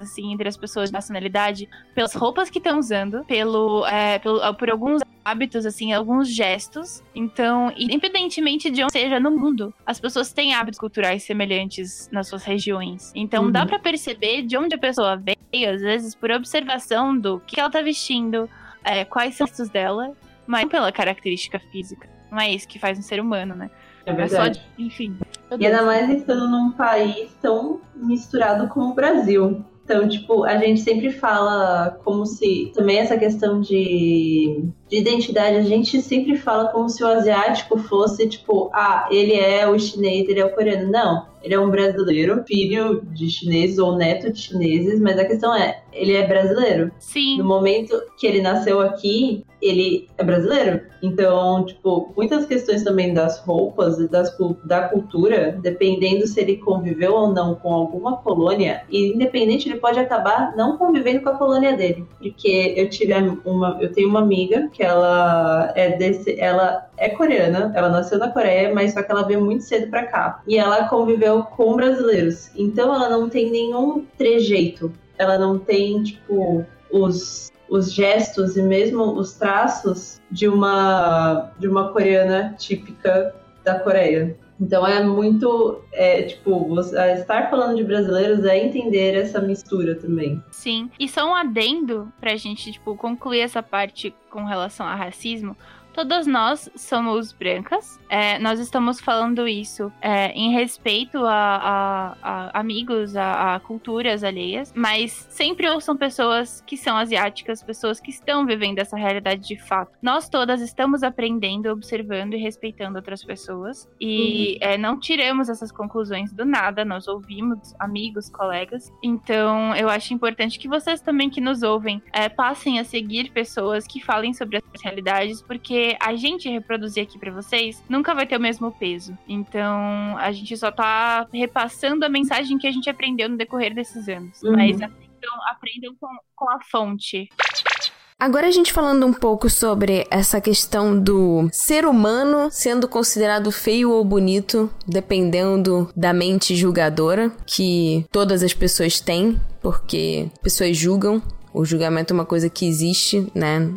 assim, entre as pessoas de nacionalidade, pelas roupas que estão usando, pelo, é, pelo, por alguns hábitos, assim, alguns gestos. Então, independentemente de onde seja no mundo, as pessoas têm hábitos culturais semelhantes nas suas regiões. Então, uhum. dá para perceber de onde a pessoa veio, às vezes, por observação do que ela tá vestindo, é, quais são os gestos dela, mas não pela característica física. Não é isso que faz um ser humano, né? É verdade. É só, enfim. E ainda mais estando num país tão misturado como o Brasil. Então, tipo, a gente sempre fala como se também essa questão de de identidade, a gente sempre fala como se o asiático fosse tipo, ah, ele é o chinês, ele é o coreano. Não, ele é um brasileiro, filho de chineses ou neto de chineses, mas a questão é, ele é brasileiro. Sim. No momento que ele nasceu aqui, ele é brasileiro. Então, tipo, muitas questões também das roupas e das, da cultura, dependendo se ele conviveu ou não com alguma colônia, e independente, ele pode acabar não convivendo com a colônia dele. Porque eu tive uma, eu tenho uma amiga que ela é desse, ela é coreana, ela nasceu na Coreia, mas só que ela veio muito cedo para cá. E ela conviveu com brasileiros. Então ela não tem nenhum trejeito. Ela não tem, tipo, os, os gestos e mesmo os traços de uma, de uma coreana típica da Coreia. Então é muito, é, tipo, estar falando de brasileiros é entender essa mistura também. Sim, e só um adendo pra gente, tipo, concluir essa parte com relação a racismo. Todas nós somos brancas. É, nós estamos falando isso é, em respeito a, a, a amigos, a, a, culturas alheias, mas sempre ouçam pessoas que são asiáticas, pessoas que estão vivendo essa realidade de fato. Nós todas estamos aprendendo, observando e respeitando outras pessoas e uhum. é, não tiramos essas conclusões do nada. Nós ouvimos amigos, colegas. Então, eu acho importante que vocês também que nos ouvem é, passem a seguir pessoas que falem sobre as realidades, porque a gente reproduzir aqui para vocês nunca vai ter o mesmo peso. Então, a gente só tá repassando a mensagem que a gente aprendeu no decorrer desses anos. Uhum. Mas então, aprendam com, com a fonte. Agora a gente falando um pouco sobre essa questão do ser humano sendo considerado feio ou bonito, dependendo da mente julgadora que todas as pessoas têm, porque pessoas julgam o julgamento é uma coisa que existe, né?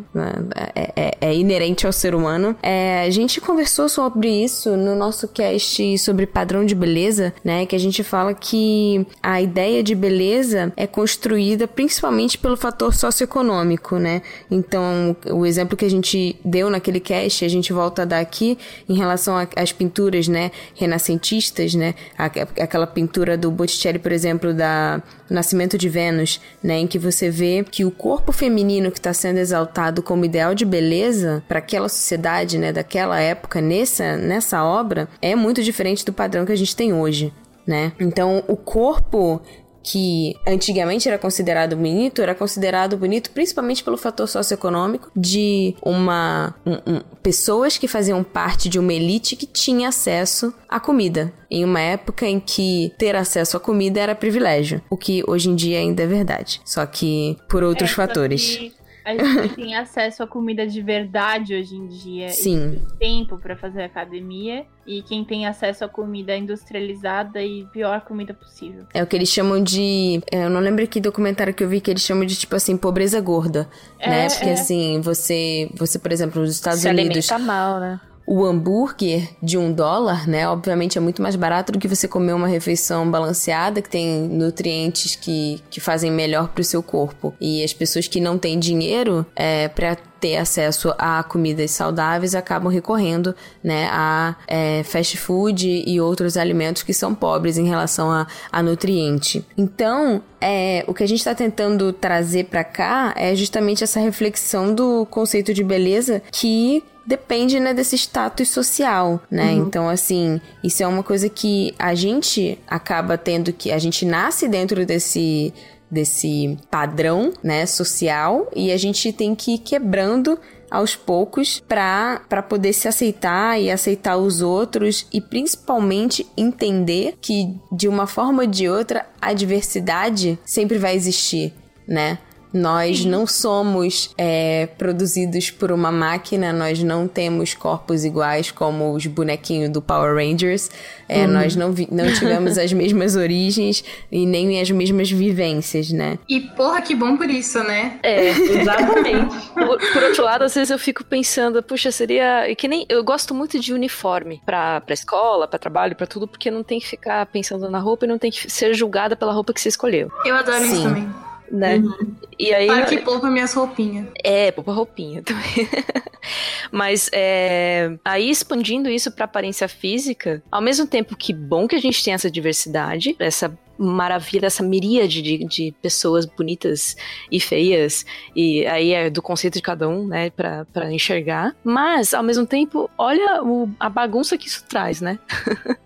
É, é, é inerente ao ser humano. É, a gente conversou sobre isso no nosso cast sobre padrão de beleza, né? Que a gente fala que a ideia de beleza é construída principalmente pelo fator socioeconômico, né? Então, o exemplo que a gente deu naquele cast, a gente volta a dar aqui em relação às pinturas, né? Renascentistas, né? Aquela pintura do Botticelli, por exemplo, da Nascimento de Vênus, né? Em que você vê que o corpo feminino que está sendo exaltado como ideal de beleza para aquela sociedade, né, daquela época, nessa, nessa obra, é muito diferente do padrão que a gente tem hoje. Né? Então, o corpo que antigamente era considerado bonito, era considerado bonito principalmente pelo fator socioeconômico de uma um, um, pessoas que faziam parte de uma elite que tinha acesso à comida, em uma época em que ter acesso à comida era privilégio, o que hoje em dia ainda é verdade, só que por outros é, fatores. Que a gente tem acesso a comida de verdade hoje em dia. Sim. E tempo para fazer academia. E quem tem acesso a comida industrializada e pior comida possível. É o que eles chamam de. É, eu não lembro que documentário que eu vi que eles chamam de, tipo assim, pobreza gorda. É, né? Porque é. assim, você, você, por exemplo, nos Estados Se Unidos. Alimenta mal, né? O hambúrguer de um dólar, né? Obviamente é muito mais barato do que você comer uma refeição balanceada que tem nutrientes que, que fazem melhor para o seu corpo. E as pessoas que não têm dinheiro é, para ter acesso a comidas saudáveis acabam recorrendo né, a é, fast food e outros alimentos que são pobres em relação a, a nutriente. Então, é, o que a gente está tentando trazer para cá é justamente essa reflexão do conceito de beleza que depende, né, desse status social, né? Uhum. Então, assim, isso é uma coisa que a gente acaba tendo que. A gente nasce dentro desse desse padrão, né, social e a gente tem que ir quebrando aos poucos para poder se aceitar e aceitar os outros e principalmente entender que de uma forma ou de outra a diversidade sempre vai existir, né? Nós Sim. não somos é, produzidos por uma máquina, nós não temos corpos iguais como os bonequinhos do Power Rangers, é, hum. nós não, não tivemos as mesmas origens e nem as mesmas vivências, né? E porra, que bom por isso, né? É, exatamente. por, por, outro lado, às vezes eu fico pensando, puxa, seria. Que nem. Eu gosto muito de uniforme pra, pra escola, pra trabalho, pra tudo, porque não tem que ficar pensando na roupa e não tem que ser julgada pela roupa que você escolheu. Eu adoro Sim. isso também né? Uhum. E aí. Para que poupa minhas roupinhas. É, poupa roupinha também. Mas é, aí expandindo isso para aparência física, ao mesmo tempo que bom que a gente tem essa diversidade, essa maravilha dessa miríade de, de pessoas bonitas e feias, e aí é do conceito de cada um, né, pra, pra enxergar. Mas, ao mesmo tempo, olha o, a bagunça que isso traz, né?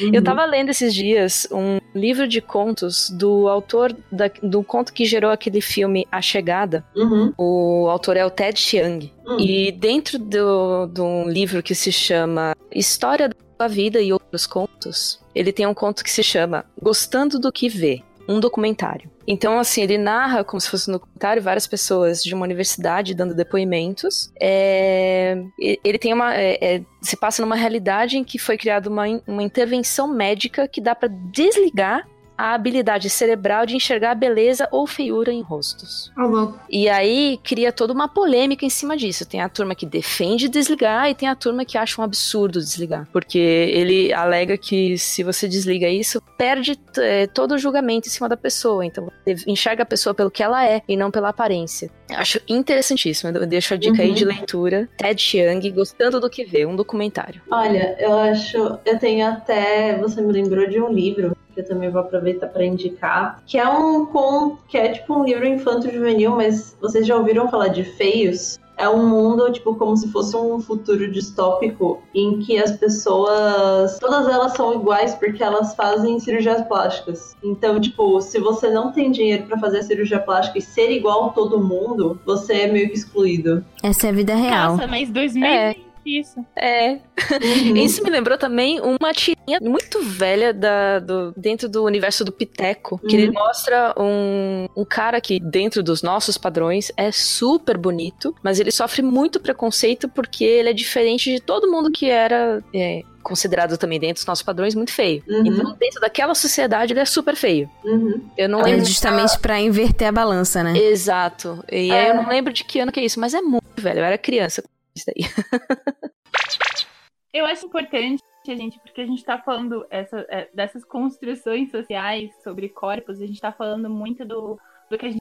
Uhum. Eu tava lendo esses dias um livro de contos do autor da, do conto que gerou aquele filme A Chegada. Uhum. O autor é o Ted Chiang. Uhum. E dentro do, de um livro que se chama História da Vida e Outros Contos, ele tem um conto que se chama Gostando do que Vê um documentário. Então, assim, ele narra como se fosse um documentário, várias pessoas de uma universidade dando depoimentos. É, ele tem uma. É, é, se passa numa realidade em que foi criada uma, uma intervenção médica que dá para desligar a habilidade cerebral de enxergar beleza ou feiura em rostos. Oh, e aí cria toda uma polêmica em cima disso. Tem a turma que defende desligar e tem a turma que acha um absurdo desligar. Porque ele alega que se você desliga isso, perde é, todo o julgamento em cima da pessoa. Então enxerga a pessoa pelo que ela é e não pela aparência. Acho interessantíssimo. Eu deixo a dica uhum. aí de leitura. Ted Chiang, gostando do que vê, um documentário. Olha, eu acho. Eu tenho até. Você me lembrou de um livro que eu também vou aproveitar para indicar, que é um conto, que é tipo um livro infanto-juvenil, mas vocês já ouviram falar de Feios? É um mundo, tipo, como se fosse um futuro distópico em que as pessoas, todas elas são iguais porque elas fazem cirurgias plásticas. Então, tipo, se você não tem dinheiro para fazer a cirurgia plástica e ser igual a todo mundo, você é meio que excluído. Essa é a vida real. Nossa, mas 2000 é. Isso. É. Uhum. Isso me lembrou também uma tirinha muito velha da, do, dentro do universo do Piteco, que uhum. ele mostra um, um cara que, dentro dos nossos padrões, é super bonito, mas ele sofre muito preconceito porque ele é diferente de todo mundo que era. É, considerado também dentro dos nossos padrões muito feio. Uhum. Então, dentro daquela sociedade, ele é super feio. Uhum. Eu não é lembro. justamente para inverter a balança, né? Exato. E é. aí eu não lembro de que ano que é isso, mas é muito velho. Eu era criança isso daí. Eu acho importante a gente, porque a gente está falando essa, é, dessas construções sociais sobre corpos, a gente está falando muito do, do que a gente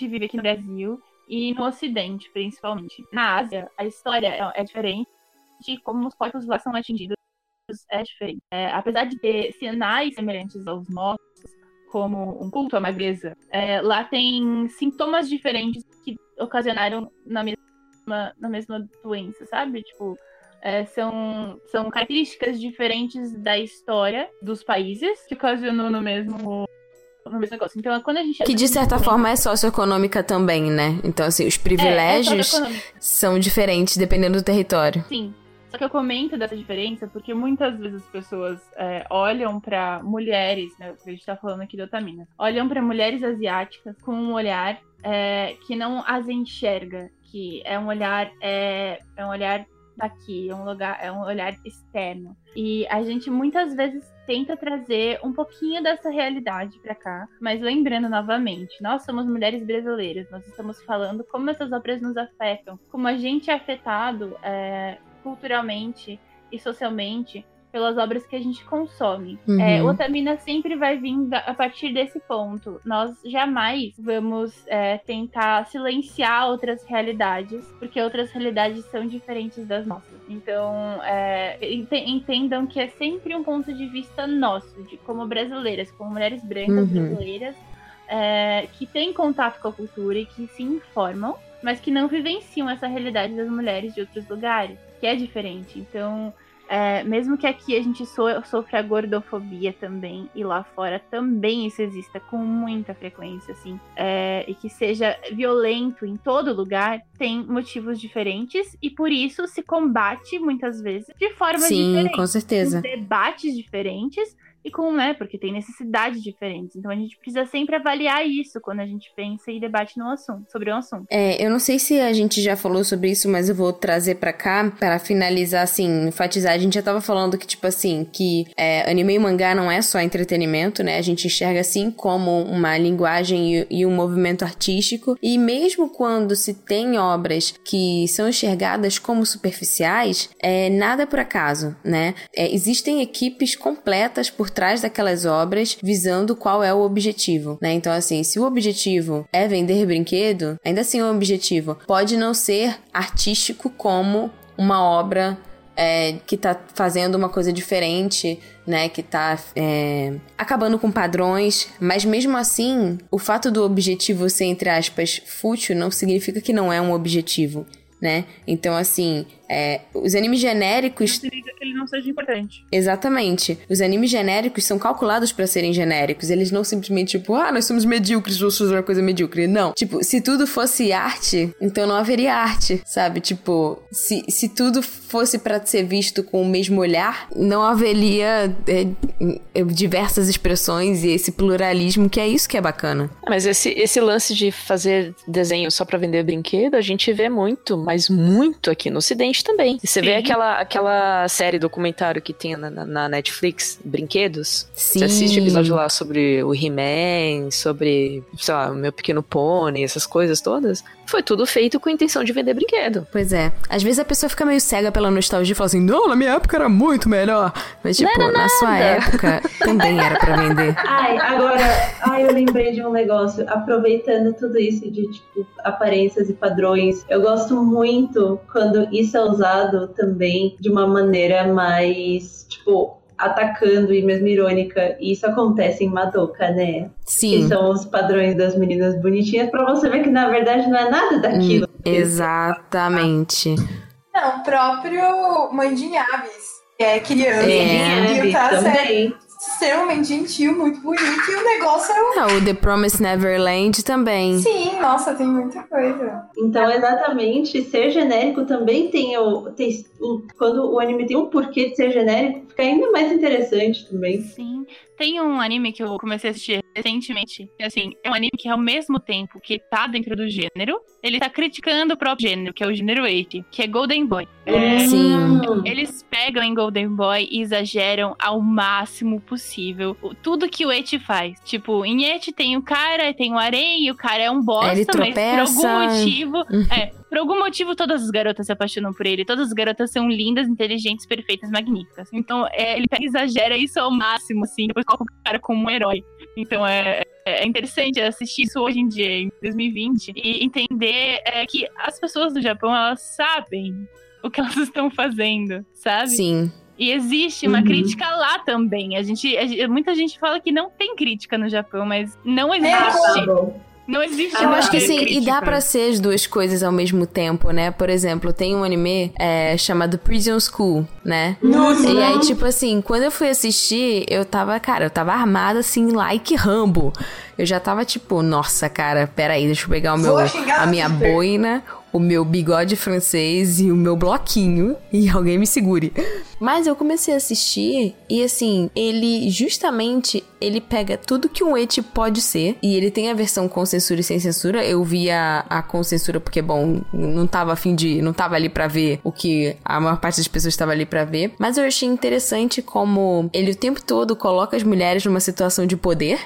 vive aqui no Brasil e no Ocidente, principalmente. Na Ásia, a história é, é diferente, de como os corpos lá são atingidos é diferente. É, apesar de ter sinais semelhantes aos nossos, como um culto à magreza, é, lá tem sintomas diferentes que ocasionaram na mesma mesma, na mesma doença, sabe? Tipo, é, são, são características diferentes da história dos países que ocasionou no mesmo no mesmo negócio. Então, quando a gente que de certa forma é socioeconômica também, né? Então, assim, os privilégios é, é são diferentes dependendo do território. Sim. Só que eu comento dessa diferença porque muitas vezes as pessoas é, olham para mulheres, né? A gente tá falando aqui de Otamina, olham para mulheres asiáticas com um olhar é, que não as enxerga que é um olhar é, é um olhar daqui, é um lugar, é um olhar externo. E a gente muitas vezes tenta trazer um pouquinho dessa realidade para cá, mas lembrando novamente, nós somos mulheres brasileiras, nós estamos falando como essas obras nos afetam, como a gente é afetado é, culturalmente e socialmente pelas obras que a gente consome. Uhum. É, Otamina sempre vai vir a partir desse ponto. Nós jamais vamos é, tentar silenciar outras realidades, porque outras realidades são diferentes das nossas. Então, é, entendam que é sempre um ponto de vista nosso, de como brasileiras, como mulheres brancas uhum. brasileiras, é, que têm contato com a cultura e que se informam, mas que não vivenciam essa realidade das mulheres de outros lugares, que é diferente. Então, é, mesmo que aqui a gente so, sofra a gordofobia também, e lá fora também isso exista com muita frequência, assim, é, e que seja violento em todo lugar, tem motivos diferentes, e por isso se combate muitas vezes de formas Sim, diferentes. Sim, com certeza. debates diferentes, e com, né, porque tem necessidades diferentes. Então a gente precisa sempre avaliar isso quando a gente pensa e debate no assunto, sobre um assunto. É, eu não sei se a gente já falou sobre isso, mas eu vou trazer para cá para finalizar assim, enfatizar. A gente já tava falando que tipo assim, que é, anime e mangá não é só entretenimento, né? A gente enxerga assim como uma linguagem e, e um movimento artístico. E mesmo quando se tem obras que são enxergadas como superficiais, é nada por acaso, né? É, existem equipes completas por trás daquelas obras visando qual é o objetivo, né? Então, assim, se o objetivo é vender brinquedo, ainda assim o objetivo pode não ser artístico como uma obra é, que tá fazendo uma coisa diferente, né? Que tá é, acabando com padrões. Mas mesmo assim, o fato do objetivo ser, entre aspas, fútil não significa que não é um objetivo. Né? Então, assim, é, os animes genéricos. Não que ele não seja importante. Exatamente. Os animes genéricos são calculados para serem genéricos. Eles não simplesmente, tipo, ah, nós somos medíocres, vamos fazer uma coisa medíocre. Não. Tipo, se tudo fosse arte, então não haveria arte, sabe? Tipo, se, se tudo fosse para ser visto com o mesmo olhar, não haveria é, é, diversas expressões e esse pluralismo, que é isso que é bacana. Mas esse, esse lance de fazer desenho só para vender brinquedo, a gente vê muito, mas muito aqui no Ocidente também. Você Sim. vê aquela, aquela série documentário que tem na, na Netflix, Brinquedos? Sim. Você assiste episódio lá sobre o He-Man, sobre, sei lá, o meu pequeno pônei, essas coisas todas. Foi tudo feito com a intenção de vender brinquedo. Pois é. Às vezes a pessoa fica meio cega pela nostalgia e fala assim: não, na minha época era muito melhor. Mas, tipo, na nada. sua época também era para vender. Ai, agora, ai, eu lembrei de um negócio. Aproveitando tudo isso de, tipo, aparências e padrões, eu gosto muito quando isso é usado também de uma maneira mais, tipo, atacando e mesmo irônica. E isso acontece em Madoka, né? Sim. Que são os padrões das meninas bonitinhas, pra você ver que na verdade não é nada daquilo. Hum, exatamente. Não, o próprio Mãe de Aves, que é criança, é, tá também extremamente gentil, muito bonito, e o negócio é o. Ah, o The Promised Neverland também. Sim, nossa, tem muita coisa. Então, exatamente, ser genérico também tem o. Tem, o quando o anime tem um porquê de ser genérico, fica ainda mais interessante também. Sim. Tem um anime que eu comecei a assistir recentemente. Que, assim, é um anime que ao mesmo tempo que tá dentro do gênero, ele tá criticando o próprio gênero, que é o gênero 8, que é Golden Boy. É, Sim. Eles pegam em Golden Boy e exageram ao máximo possível tudo que o Eti faz. Tipo, em Eti tem o cara, tem o areia, o cara é um bosta, ele mas por algum motivo. é, por algum motivo, todas as garotas se apaixonam por ele. Todas as garotas são lindas, inteligentes, perfeitas, magníficas. Então, é, ele exagera isso ao máximo, assim, depois coloca o cara como um herói. Então, é, é interessante assistir isso hoje em dia, em 2020, e entender é, que as pessoas do Japão, elas sabem o que elas estão fazendo, sabe? Sim. E existe uma uhum. crítica lá também. A gente, a, muita gente fala que não tem crítica no Japão, mas não é, existe. É, não existe Eu acho que sim, e dá para ser as duas coisas ao mesmo tempo, né? Por exemplo, tem um anime é, chamado Prison School, né? Nossa! E aí, tipo assim, quando eu fui assistir, eu tava, cara, eu tava armada assim, like Rambo. Eu já tava tipo, nossa, cara, peraí, deixa eu pegar o meu, a minha boina, o meu bigode francês e o meu bloquinho e alguém me segure. Mas eu comecei a assistir e assim, ele justamente ele pega tudo que um eti pode ser e ele tem a versão com censura e sem censura. Eu vi a, a com censura porque bom, não tava afim de, não tava ali para ver o que a maior parte das pessoas estava ali para ver, mas eu achei interessante como ele o tempo todo coloca as mulheres numa situação de poder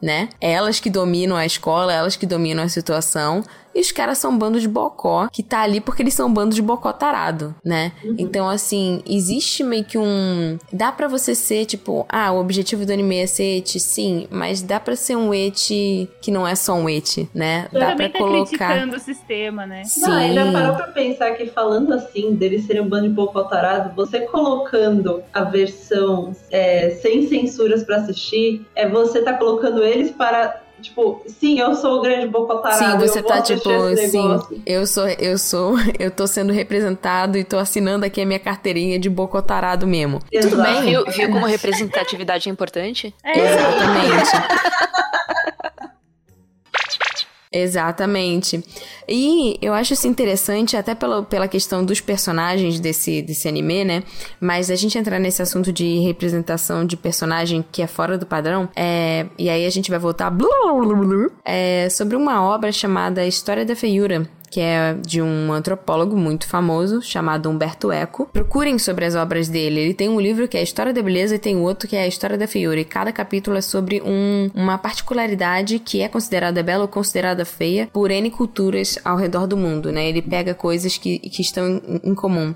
né? Elas que dominam a escola, elas que dominam a situação. E os caras são um bando de bocó que tá ali porque eles são um bando de bocó tarado, né? Uhum. Então, assim, existe meio que um. Dá para você ser, tipo, ah, o objetivo do anime é ser eti, sim, mas dá para ser um eti que não é só um eti, né? Eu dá pra tá colocar. criticando o sistema, né? Sim. Não, já parou pra pensar que falando assim, deles serem um bando de bocó tarado, você colocando a versão é, sem censuras para assistir, é você tá colocando eles para Tipo, sim, eu sou o grande bocotarado. Sim, você tá tipo, sim, eu sou, eu sou, eu tô sendo representado e tô assinando aqui a minha carteirinha de bocotarado mesmo. Exato. Tudo bem? Viu, viu como representatividade é importante? É. Exatamente. Exatamente. E eu acho isso interessante, até pela, pela questão dos personagens desse, desse anime, né? Mas a gente entrar nesse assunto de representação de personagem que é fora do padrão, é, e aí a gente vai voltar é, sobre uma obra chamada História da Feiura, que é de um antropólogo muito famoso chamado Humberto Eco. Procurem sobre as obras dele. Ele tem um livro que é a História da Beleza e tem outro que é a História da Feiura. E cada capítulo é sobre um, uma particularidade que é considerada bela ou considerada feia por N culturas ao redor do mundo, né? Ele pega coisas que, que estão em, em comum.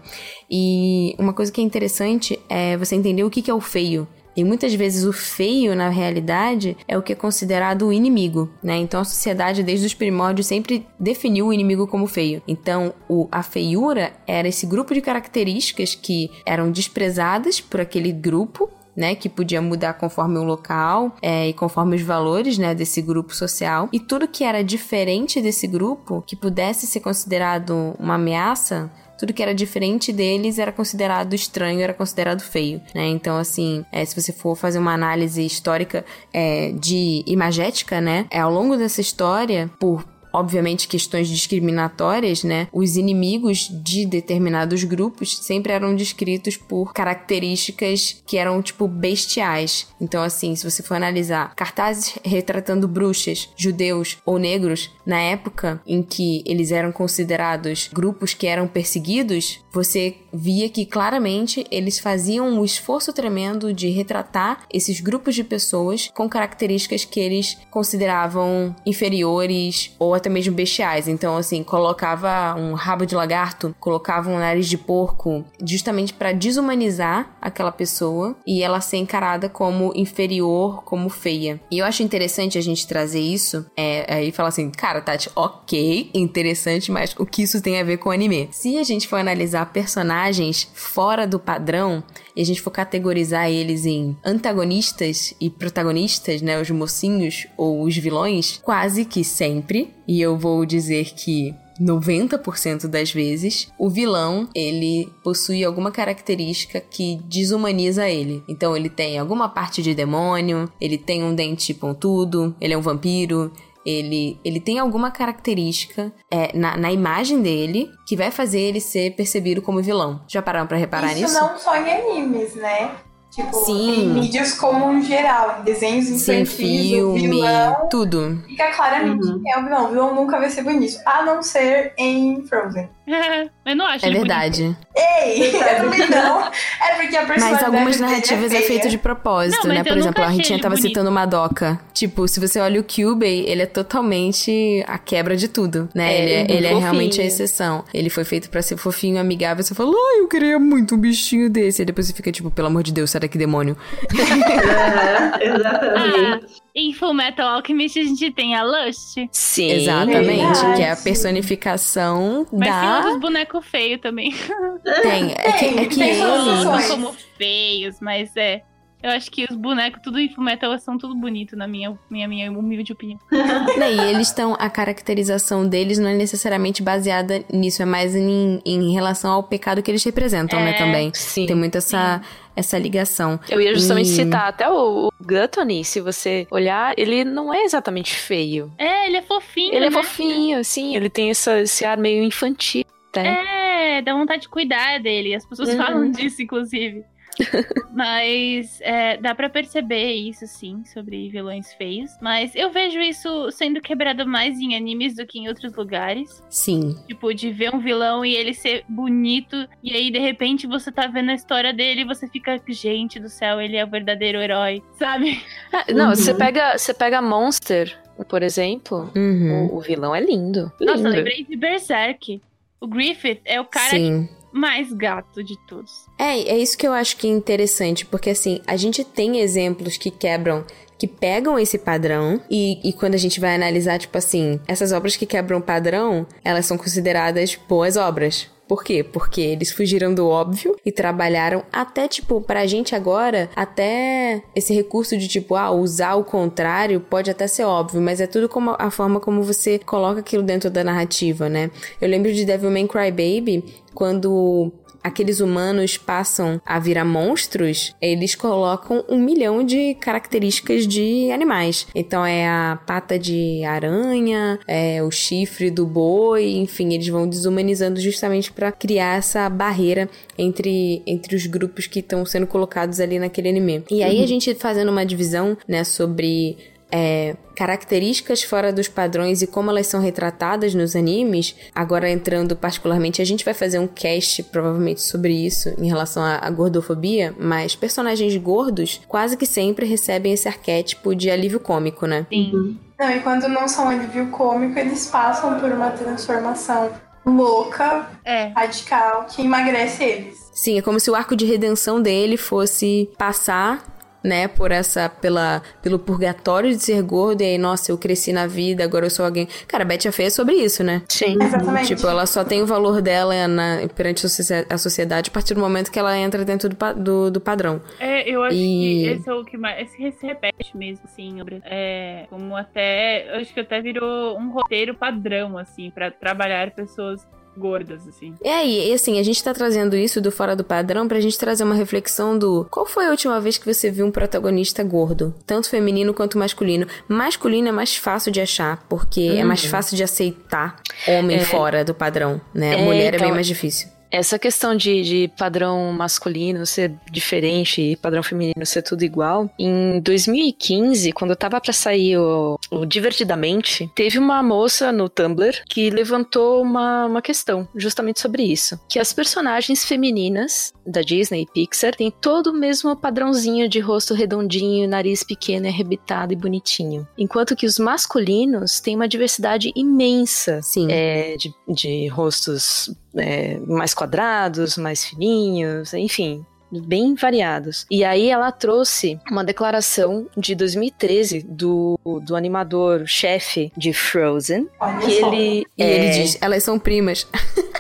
E uma coisa que é interessante é você entender o que, que é o feio E muitas vezes o feio, na realidade, é o que é considerado o inimigo, né? Então a sociedade, desde os primórdios, sempre definiu o inimigo como feio. Então o, a feiura era esse grupo de características que eram desprezadas por aquele grupo né, que podia mudar conforme o local é, e conforme os valores, né, desse grupo social. E tudo que era diferente desse grupo, que pudesse ser considerado uma ameaça, tudo que era diferente deles era considerado estranho, era considerado feio, né? Então, assim, é, se você for fazer uma análise histórica é, de imagética, né? É, ao longo dessa história, por obviamente, questões discriminatórias, né? Os inimigos de determinados grupos sempre eram descritos por características que eram, tipo, bestiais. Então, assim, se você for analisar cartazes retratando bruxas, judeus ou negros, na época em que eles eram considerados grupos que eram perseguidos, você via que claramente eles faziam um esforço tremendo de retratar esses grupos de pessoas com características que eles consideravam inferiores ou até mesmo bestiais. Então, assim, colocava um rabo de lagarto, colocava um nariz de porco, justamente para desumanizar aquela pessoa e ela ser encarada como inferior, como feia. E eu acho interessante a gente trazer isso é, aí falar assim, cara, Tati, ok, interessante, mas o que isso tem a ver com anime? Se a gente for analisar personagens fora do padrão, e a gente for categorizar eles em antagonistas e protagonistas, né, os mocinhos ou os vilões, quase que sempre, e eu vou dizer que 90% das vezes, o vilão, ele possui alguma característica que desumaniza ele. Então ele tem alguma parte de demônio, ele tem um dente pontudo, ele é um vampiro, ele, ele tem alguma característica é, na, na imagem dele que vai fazer ele ser percebido como vilão. Já pararam pra reparar Isso nisso? não só em animes, né? Tipo, Sim. em mídias como em geral, em desenhos Sim, infantis, o filme, vilão tudo. fica claramente Uhum. quem é o vilão. O vilão nunca vai ser bonito, a não ser em Frozen. eu não acho É verdade. Ei, eu também não. É porque a personalidade Mas algumas dele narrativas é, feia. feito de propósito, Não, né? Por exemplo, a Ritinha tava bonito. citando Madoka. Tipo, se você olha o Kyubey, ele é totalmente a quebra de tudo, né? É, ele é, ele é realmente a exceção. Ele foi feito pra ser fofinho, amigável. Você fala, ai, eu queria muito um bichinho desse. Aí depois você fica tipo, pelo amor de Deus, sai daqui, demônio. Aham, exatamente. Em Full Metal Alchemist a gente tem a Lust. Sim. Exatamente. verdade. Que é a personificação Mas tem da. outros bonecos feios também. Tem. É que, é que Tem suas ele. Não opções. como feios, mas é. Eu acho que os bonecos, tudo em Full Metal, são tudo bonito, na minha, minha, minha humilde opinião. Né, e eles estão. A caracterização deles não é necessariamente baseada nisso, é mais em, em relação ao pecado que eles representam, né, É, também. Sim. Tem muito essa, essa ligação. Eu ia justamente E- citar até o, o Gluttony, se você olhar, ele não é exatamente feio. É, ele é fofinho. Ele é né? fofinho, assim, ele tem essa, esse ar meio infantil. Né? É, dá vontade de cuidar dele. As pessoas Uhum. falam disso, inclusive. Mas é, dá pra perceber isso, sim, sobre vilões feios. Mas eu vejo isso sendo quebrado mais em animes do que em outros lugares. Sim. Tipo, de ver um vilão e ele ser bonito. E aí, de repente, você tá vendo a história dele e você fica, gente do céu, ele é o verdadeiro herói, sabe? Ah, não, Uhum. você pega, você pega Monster, por exemplo, Uhum. o, o vilão é lindo. Nossa, lindo. lembrei de Berserk. O Griffith é o cara Sim. Mais gato de todos. É, é isso que eu acho que é interessante, porque assim, a gente tem exemplos que quebram. Que pegam esse padrão e, e quando a gente vai analisar, tipo assim, essas obras que quebram padrão, elas são consideradas boas obras. Por quê? Porque eles fugiram do óbvio e trabalharam até, tipo, pra gente agora, até esse recurso de, tipo, ah, usar o contrário pode até ser óbvio, mas é tudo como a forma como você coloca aquilo dentro da narrativa, né? Eu lembro de Devilman Crybaby, quando aqueles humanos passam a virar monstros, eles colocam um milhão de características de animais. Então é a pata de aranha, é o chifre do boi, enfim, eles vão desumanizando justamente para criar essa barreira entre, entre os grupos que estão sendo colocados ali naquele anime. E aí a gente fazendo uma divisão, né, sobre é, características fora dos padrões e como elas são retratadas nos animes, agora entrando particularmente, a gente vai fazer um cast provavelmente sobre isso em relação à, à gordofobia, mas personagens gordos quase que sempre recebem esse arquétipo de alívio cômico, né? Sim. Não, e quando não são alívio cômico, eles passam por uma transformação louca, É. radical, que emagrece eles. Sim, é como se o arco de redenção dele fosse passar né, por essa, pela, pelo purgatório de ser gordo, e aí, nossa, eu cresci na vida, agora eu sou alguém. Cara, Betty a Feia é sobre isso, né? Sim. Exatamente. Tipo, ela só tem o valor dela na, perante a socie- a sociedade a partir do momento que ela entra dentro do, do, do padrão. É, eu acho E- que esse é o que mais. Esse se repete mesmo, assim. É, como até. Eu acho que até virou um roteiro padrão, assim, pra trabalhar pessoas gordas, assim. E aí, e assim, a gente tá trazendo isso do fora do padrão pra gente trazer uma reflexão do qual foi a última vez que você viu um protagonista gordo? Tanto feminino quanto masculino. Masculino é mais fácil de achar, porque é mais fácil de aceitar homem É. fora do padrão, né? É, Mulher é então, bem mais difícil. Essa questão de, de padrão masculino ser diferente e padrão feminino ser tudo igual, em 2015, quando tava pra sair o, o Divertidamente, teve uma moça no Tumblr que levantou uma, uma questão justamente sobre isso. Que as personagens femininas da Disney e Pixar têm todo o mesmo padrãozinho de rosto redondinho, nariz pequeno, arrebitado e bonitinho. Enquanto que os masculinos têm uma diversidade imensa Sim. é, de, de rostos é, mais quadrados, mais fininhos, enfim. Bem variados. E aí ela trouxe uma declaração de 2013 do, do animador chefe de Frozen. Olha Que só. ele. E é, ele diz, elas são primas.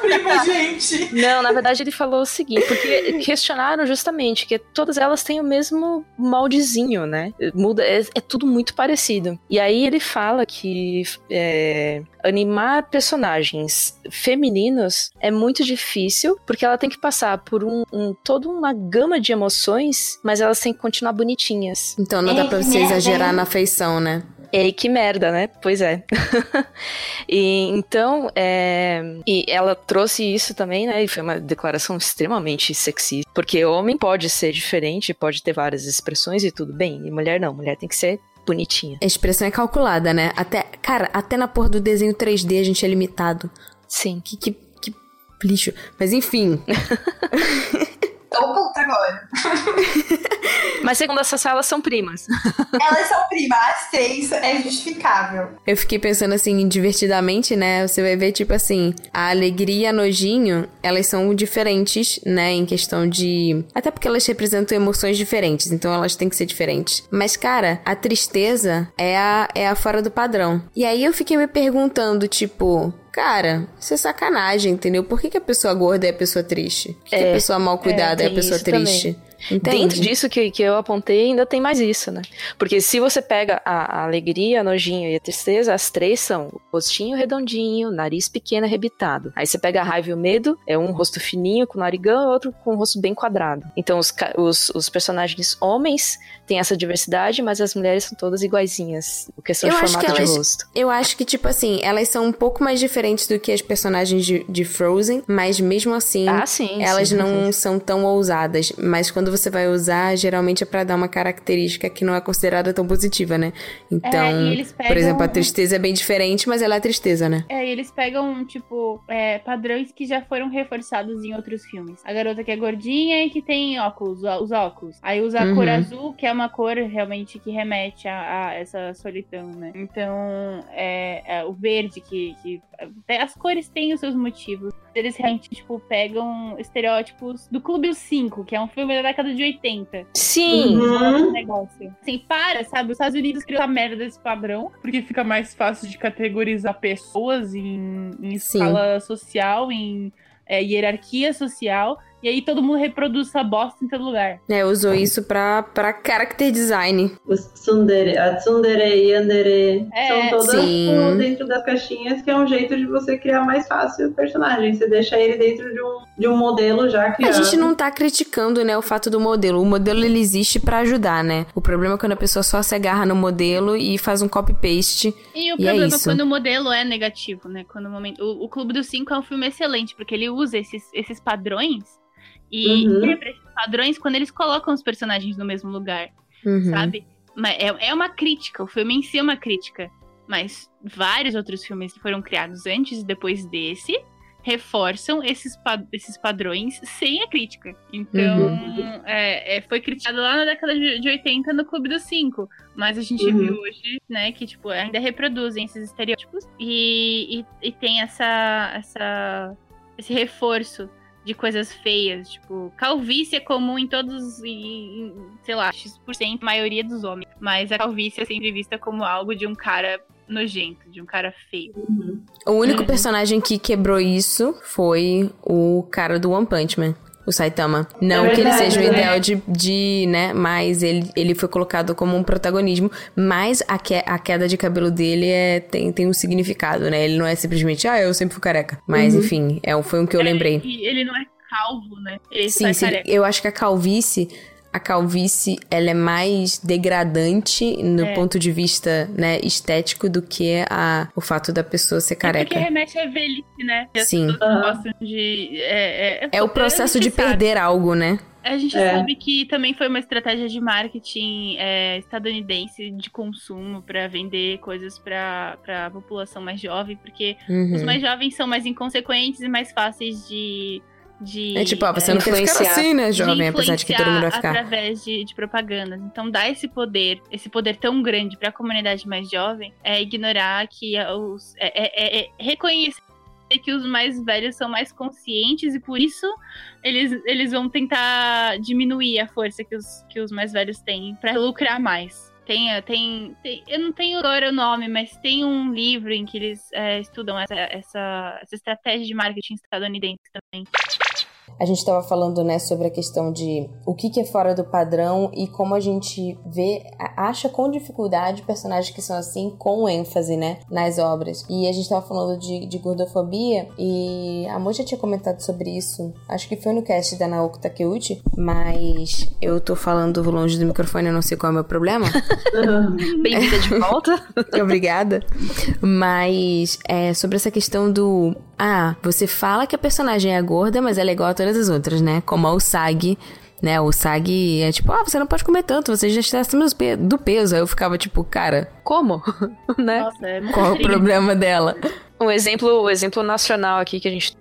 Primas, gente. Não, na verdade ele falou o seguinte, porque questionaram justamente que todas elas têm o mesmo moldezinho, né? Muda, é, é tudo muito parecido. E aí ele fala que é, animar personagens femininos é muito difícil, porque ela tem que passar por um, um- toda uma gama de emoções, mas elas têm que continuar bonitinhas. Então não É, dá pra que você merda, exagerar na feição, né? E que merda, né? Pois é. e então, é, e ela trouxe isso também, né? E foi uma declaração extremamente sexista, porque homem pode ser diferente, pode ter várias expressões e tudo bem, e mulher não, mulher tem que ser bonitinha. A expressão é calculada, né? Até, cara, até na porra do desenho 3D a gente é limitado. Sim. Que, que, que lixo. Mas enfim, Tô puta agora. Mas segundo essa sala são primas. Elas são primas, as três é justificável. eu fiquei pensando assim, divertidamente, né? Você vai ver, tipo assim, a alegria e a nojinho, elas são diferentes, né? Em questão de. Até porque elas representam emoções diferentes, então elas têm que ser diferentes. Mas, cara, a tristeza é a, é a fora do padrão. E aí eu fiquei me perguntando, tipo. Cara, isso é sacanagem, entendeu? Por que, que a pessoa gorda é a pessoa triste? Por que, que a É, pessoa mal cuidada é, a tem pessoa também. triste? Entende? Dentro disso que, que eu apontei, ainda tem mais isso, né? Porque se você pega a, a alegria, a nojinho e a tristeza, as três são o rostinho redondinho, nariz pequeno arrebitado. Aí você pega a raiva e o medo, é um rosto fininho com narigão e outro com um rosto bem quadrado. Então os, os, os personagens homens têm essa diversidade, mas as mulheres são todas iguaizinhas. Em questão Eu de acho que formato de elas- rosto. Eu acho que, tipo assim, elas são um pouco mais diferentes do que as personagens de, de Frozen, mas mesmo assim, Ah, sim. elas sim, não sim. são tão ousadas. Mas quando você vai usar, geralmente é pra dar uma característica que não é considerada tão positiva, né? Então, É, eles por pegam- exemplo, a tristeza é bem diferente, mas ela é tristeza, né? É, e eles pegam, tipo, é, padrões que já foram reforçados em outros filmes. A garota que é gordinha e que tem óculos, os óculos. Aí usa a Uhum. cor azul, que é uma cor realmente que remete a, a essa solidão, né? Então, é, é o verde, que, que. até As cores têm os seus motivos. Eles realmente, tipo, pegam estereótipos do Clube dos Cinco, que é um filme da década de 80. Sim. Uhum. Esse negócio. Assim, para, sabe? Os Estados Unidos criou a merda desse padrão. Porque fica mais fácil de categorizar pessoas em, em escala social, em é, hierarquia social. E aí todo mundo reproduz essa bosta em todo lugar. É, usou isso pra, pra character design. Os tsundere, a tsundere e andere É, são todas sim. dentro das caixinhas, que é um jeito de você criar mais fácil o personagem. Você deixa ele dentro de um, de um modelo já A criado. gente não tá criticando, né, o fato do modelo. O modelo, ele existe pra ajudar, né? O problema é quando a pessoa só se agarra no modelo e faz um copy-paste. E o E é problema é isso. quando o modelo é negativo, né? Quando o momento. O, o Clube dos Cinco é um filme excelente, porque ele usa esses, esses padrões e Uhum. quebra esses padrões quando eles colocam os personagens no mesmo lugar, Uhum. sabe? É, é uma crítica, o filme em si é uma crítica. Mas vários outros filmes que foram criados antes e depois desse reforçam esses, pa- esses padrões sem a crítica. Então, é, é, foi criticado lá na década de, de 80 no Clube dos Cinco. Mas a gente Uhum. viu hoje, né, que, tipo, ainda reproduzem esses estereótipos e, e, e tem essa, essa, esse reforço de coisas feias. Tipo, calvície é comum em todos, em, sei lá, X% maioria dos homens. Mas a calvície é sempre vista como algo de um cara nojento, de um cara feio. Uhum. O único Uhum. personagem que quebrou isso foi o cara do One Punch Man. O Saitama. Não É que ele seja o né? ideal de, de, né? Mas ele, ele foi colocado como um protagonismo. Mas a, que, a queda de cabelo dele é, tem, tem um significado, né? Ele não é simplesmente, ah, eu sempre fui careca. Mas, Uhum. enfim, é, foi um que eu lembrei. E ele não é calvo, né? Ele Sim, sim. careca. Eu acho que a calvície, a calvície, ela é mais degradante no É. ponto de vista, né, estético do que a, o fato da pessoa ser É porque careca. remete à velhice, né? E as Sim. de. É, é, É o a processo de sabe. perder algo, né? A gente É. sabe que também foi uma estratégia de marketing é, estadunidense de consumo para vender coisas para a população mais jovem, porque Uhum. os mais jovens são mais inconsequentes e mais fáceis de. De É tipo, ó, você não quer ficar assim, né, jovem? Apesar de que todo mundo vai ficar. através de, de propagandas. Então, dar esse poder, esse poder tão grande para a comunidade mais jovem, é ignorar que os, é, é- é- é reconhecer que os mais velhos são mais conscientes e por isso eles, eles vão tentar diminuir a força que os, que os mais velhos têm para lucrar mais. Tem, tem, tem- eu não tenho agora o nome, mas tem um livro em que eles é, estudam essa, essa, essa estratégia de marketing estadunidense também. A gente estava falando, né, sobre a questão de o que, que é fora do padrão e como a gente vê, acha com dificuldade personagens que são assim, com ênfase, né, nas obras. E a gente estava falando de, de gordofobia e a Mo já tinha comentado sobre isso, acho que foi no cast da Naoko Takeuchi, mas eu tô falando longe do microfone, eu não sei qual é o meu problema. Bem-vinda de volta. Obrigada. Mas é sobre essa questão do. Ah, você fala que a personagem é gorda, mas ela é igual a todas as outras, né? Como a Usagi. Né, o Sag é tipo, ah, você não pode comer tanto, você já está acima do peso. Aí eu ficava tipo, cara, Como? né? Nossa, é muito qual é o problema dela? Um exemplo, um exemplo nacional aqui que a gente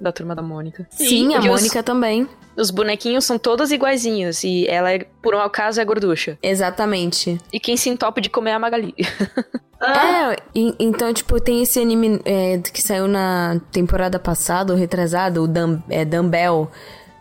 da turma da Mônica. Sim, a porque os- Mônica também. Os bonequinhos são todos iguaizinhos e ela, é, por um acaso, é gorducha. Exatamente. E quem se entope de comer é a Magali. Ah, É, e- então, tipo, tem esse anime é, que saiu na temporada passada, ou retrasada, o Dumb, é, Dumbbell.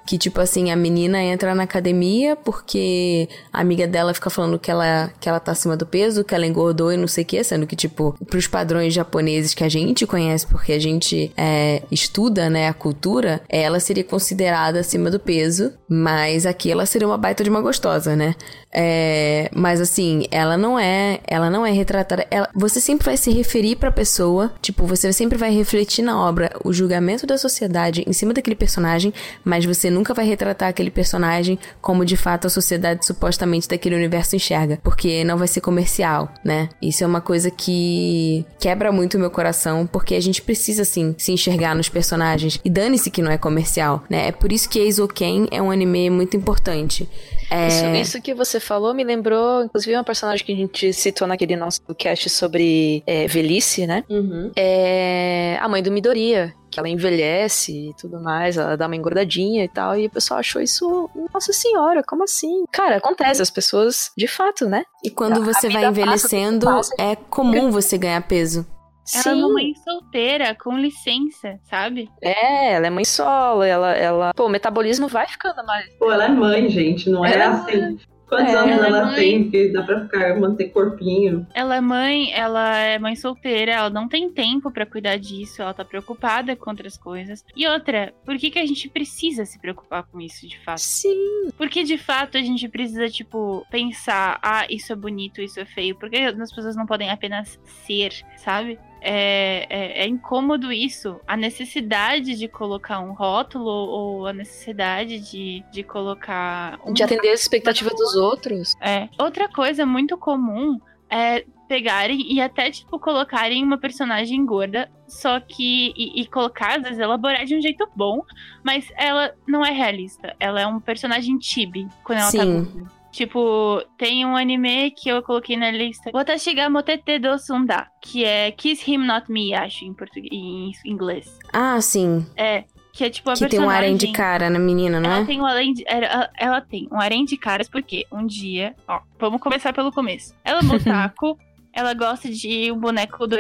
Que, tipo assim, a menina entra na academia porque a amiga dela fica falando que ela, que ela tá acima do peso, que ela engordou e não sei o que, sendo que, tipo, pros padrões japoneses que a gente conhece, porque a gente é, estuda, né, a cultura, ela seria considerada acima do peso, mas aqui ela seria uma baita de uma gostosa, né? É, mas assim, ela não é, ela não é retratada. ela- você sempre vai se referir pra pessoa, tipo, você sempre vai refletir na obra o julgamento da sociedade em cima daquele personagem, mas você nunca vai retratar aquele personagem como de fato a sociedade supostamente daquele universo enxerga, porque não vai ser comercial, né? Isso é uma coisa que quebra muito o meu coração, porque a gente precisa assim se enxergar nos personagens e dane-se que não é comercial, né? É por isso que Eizouken é um anime muito importante. É... Isso, isso que você falou me lembrou, inclusive, uma personagem que a gente citou naquele nosso cast sobre é, velhice, né? Uhum. É a mãe do Midoriya, que ela envelhece e tudo mais, ela dá uma engordadinha e tal, e o pessoal achou isso, nossa senhora, como assim? Cara, acontece, as pessoas, de fato, né? E quando você vai passa, envelhecendo, passa. é comum você ganhar peso. Ela é uma mãe solteira, com licença, sabe? É, ela é mãe solo, ela, ela. Pô, o metabolismo vai ficando mais. pô, ela é mãe, gente, não é é assim. Quantos É, anos ela é ela mãe. tem que dá pra ficar, manter corpinho? Ela é mãe, ela é mãe solteira, ela não tem tempo pra cuidar disso, ela tá preocupada com outras coisas. E outra, por que, que a gente precisa se preocupar com isso de fato? Sim. Porque de fato a gente precisa, tipo, pensar, ah, isso é bonito, isso é feio. Porque as pessoas não podem apenas ser, sabe? É, é, é incômodo isso. A necessidade de colocar um rótulo ou a necessidade de, de colocar. Um De atender as expectativas dos outros. é. Outra coisa muito comum é pegarem e até, tipo, colocarem uma personagem gorda, só que. E, e colocar, às vezes, elaborar de um jeito bom, mas ela não é realista. Ela é um personagem chibi quando ela tá Sim. gorda. Tipo, tem um anime que eu coloquei na lista. Watashi ga motete do sunda, que é Kiss Him Not Me, acho, em português, em inglês. Ah, sim. É, que é tipo a que tem um harém de cara na menina, não Ela é? tem um além de, ela, ela tem um harém de caras porque um dia, ó, vamos começar pelo começo. Ela é otaku, ela gosta de um boneco do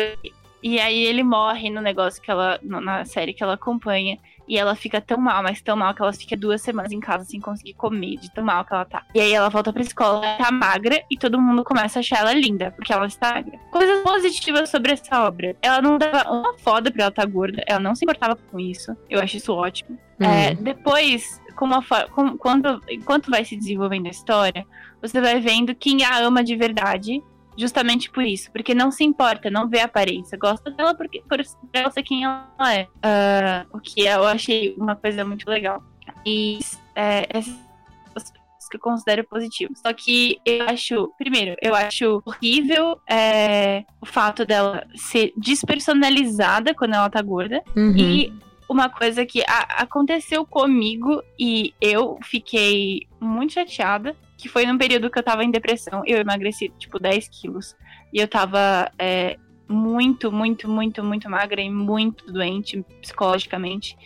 E aí ele morre no negócio que ela. na série que ela acompanha. E ela fica tão mal, mas tão mal que ela fica duas semanas em casa sem conseguir comer, de tão mal que ela tá. E aí ela volta pra escola, tá magra, e todo mundo começa a achar ela linda, porque ela está magra. Coisas positivas sobre essa obra. Ela não dava uma foda pra ela estar tá gorda, ela não se importava com isso. Eu acho isso ótimo. Uhum. É, depois, como a, com, quando, enquanto vai se desenvolvendo a história, você vai vendo quem a ama de verdade justamente por isso, porque não se importa, não vê a aparência, gosta dela porque por ela ser quem ela é, uh, o que eu achei uma coisa muito legal. E é, essas que eu considero positivo. Só que eu acho, primeiro, eu acho horrível é, o fato dela ser despersonalizada quando ela tá gorda. Uhum. E uma coisa que a, aconteceu comigo e eu fiquei muito chateada que foi num período que eu tava em depressão. Eu emagreci, tipo, 10 quilos. E eu tava é, muito, muito, muito, muito magra e muito doente psicologicamente.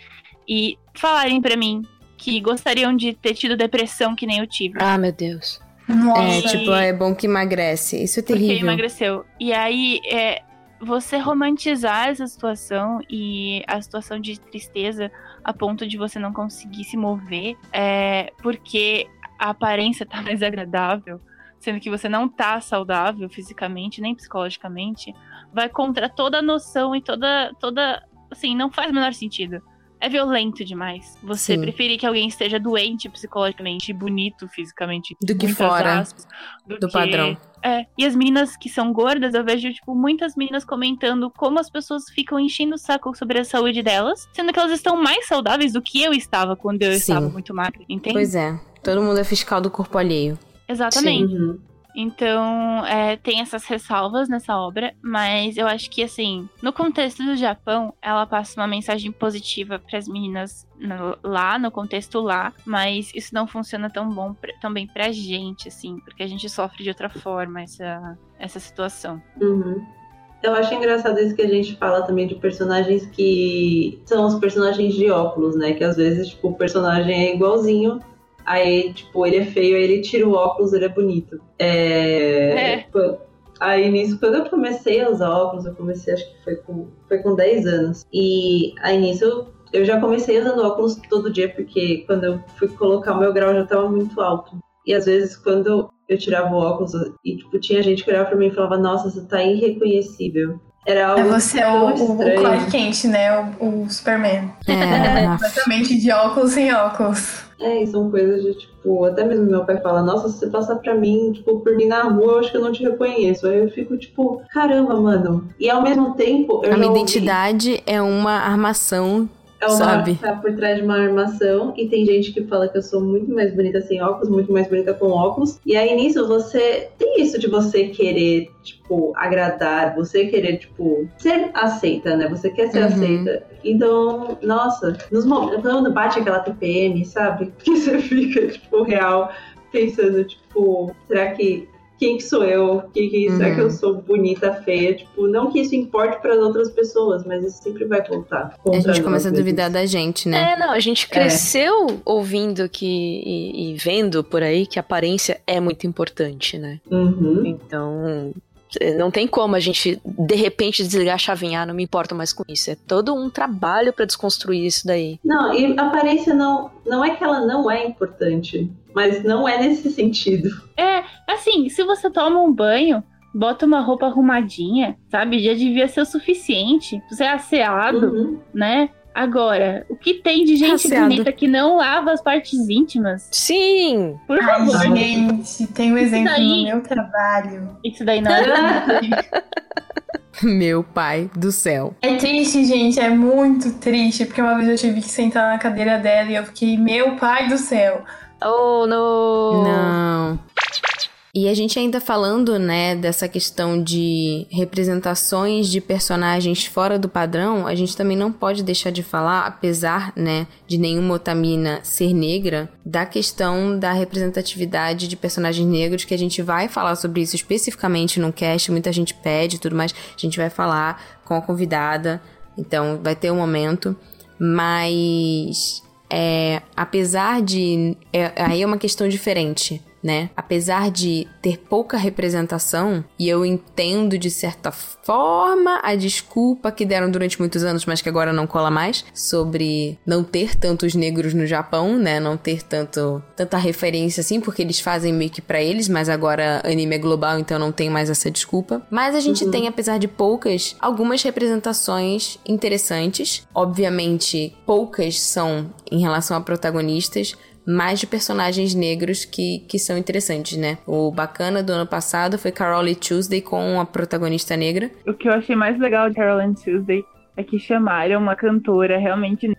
E falarem para mim que gostariam de ter tido depressão que nem eu tive. Ah, meu Deus. Nossa. É, tipo, é bom que emagrece. Isso é terrível. Porque emagreceu. E aí, é, você romantizar essa situação e a situação de tristeza a ponto de você não conseguir se mover, é porque a aparência tá mais agradável, sendo que você não tá saudável fisicamente nem psicologicamente, vai contra toda a noção e toda toda assim, não faz o menor sentido. É violento demais. Você Sim. preferir que alguém esteja doente psicologicamente e bonito fisicamente do que fora aspas, do, do que... padrão. É, e as meninas que são gordas, eu vejo, tipo, muitas meninas comentando como as pessoas ficam enchendo o saco sobre a saúde delas, sendo que elas estão mais saudáveis do que eu estava quando eu Sim. estava muito magra, entende? Pois é. Todo mundo é fiscal do corpo alheio. Exatamente. Uhum. Então, é, tem essas ressalvas nessa obra, mas eu acho que, assim, no contexto do Japão, ela passa uma mensagem positiva para as meninas no, lá, no contexto lá, mas isso não funciona tão bom pra, tão bem pra gente, assim, porque a gente sofre de outra forma essa, essa situação. Uhum. Eu acho engraçado isso que a gente fala também de personagens que são os personagens de óculos, né? Que às vezes, tipo, o personagem é igualzinho, Aí, tipo, ele é feio, aí ele tira o óculos, ele é bonito. É. é. Aí nisso, quando eu comecei a usar óculos, eu comecei, acho que foi com, foi com 10 anos. E aí nisso, eu já comecei usando óculos todo dia, porque quando eu fui colocar o meu grau já tava muito alto. E às vezes, quando eu tirava o óculos, e tipo, tinha gente que olhava pra mim e falava, nossa, você tá irreconhecível. Era algo é você é o, o, Clark Kent, né? O, o Superman. É. Completamente de óculos sem óculos. É, e são coisas de tipo, até mesmo meu pai fala, nossa, se você passar pra mim, tipo, por mim na rua, eu acho que eu não te reconheço. Aí eu fico, tipo, caramba, mano. E ao mesmo tempo. a minha identidade é uma armação é uma, sabe? tá por trás de uma armação e tem gente que fala que eu sou muito mais bonita sem óculos, muito mais bonita com óculos. E aí nisso você tem isso de você querer, tipo, agradar, você querer, tipo, ser aceita, né? Você quer ser uhum. aceita. Então, nossa, nos momentos, quando bate aquela TPM, sabe? Que você fica, tipo, real pensando, tipo, será que quem que sou eu? Que, que, uhum. Será que eu uhum. sou bonita, feia? Tipo, não que isso importe para as outras pessoas, mas isso sempre vai voltar. A gente começa a duvidar da gente, né? É, não, a gente cresceu é. ouvindo que e, e, vendo por aí que a aparência é muito importante, né? Uhum. Então, não tem como a gente, de repente, desligar a chavinha, ah, não me importo mais com isso. É todo um trabalho para desconstruir isso daí. Não, e a aparência não, não é que ela não é importante, mas não é nesse sentido. É, assim, se você toma um banho, bota uma roupa arrumadinha, sabe? Já devia ser o suficiente. Você é asseado, uhum. né? Agora, o que tem de gente bonita que não lava as partes íntimas? Sim! Por favor. Ai, gente, tem um exemplo daí... no meu trabalho. Isso daí não é Meu pai do céu. É triste, gente, é muito triste, porque uma vez eu tive que sentar na cadeira dela e eu fiquei, meu pai do céu. Oh, não! Não. E a gente ainda falando, né, dessa questão de representações de personagens fora do padrão, a gente também não pode deixar de falar, apesar, né, de nenhuma Otamina ser negra, da questão da representatividade de personagens negros, que a gente vai falar sobre isso especificamente no cast, muita gente pede e tudo mais, a gente vai falar com a convidada, então vai ter um momento, mas é, apesar de. É, aí é uma questão diferente né? Apesar de ter pouca representação, e eu entendo de certa forma a desculpa que deram durante muitos anos, mas que agora não cola mais, sobre não ter tantos negros no Japão, né? Não ter tanto tanta referência assim, porque eles fazem meio que pra eles, mas agora anime é global, então não tem mais essa desculpa. Mas a gente uhum. tem, apesar de poucas, algumas representações interessantes. Obviamente, poucas são em relação a protagonistas, mais de personagens negros que, que são interessantes, né? O bacana do ano passado foi Carole Tuesday com a protagonista negra. O que eu achei mais legal de Carole Tuesday é que chamaram uma cantora realmente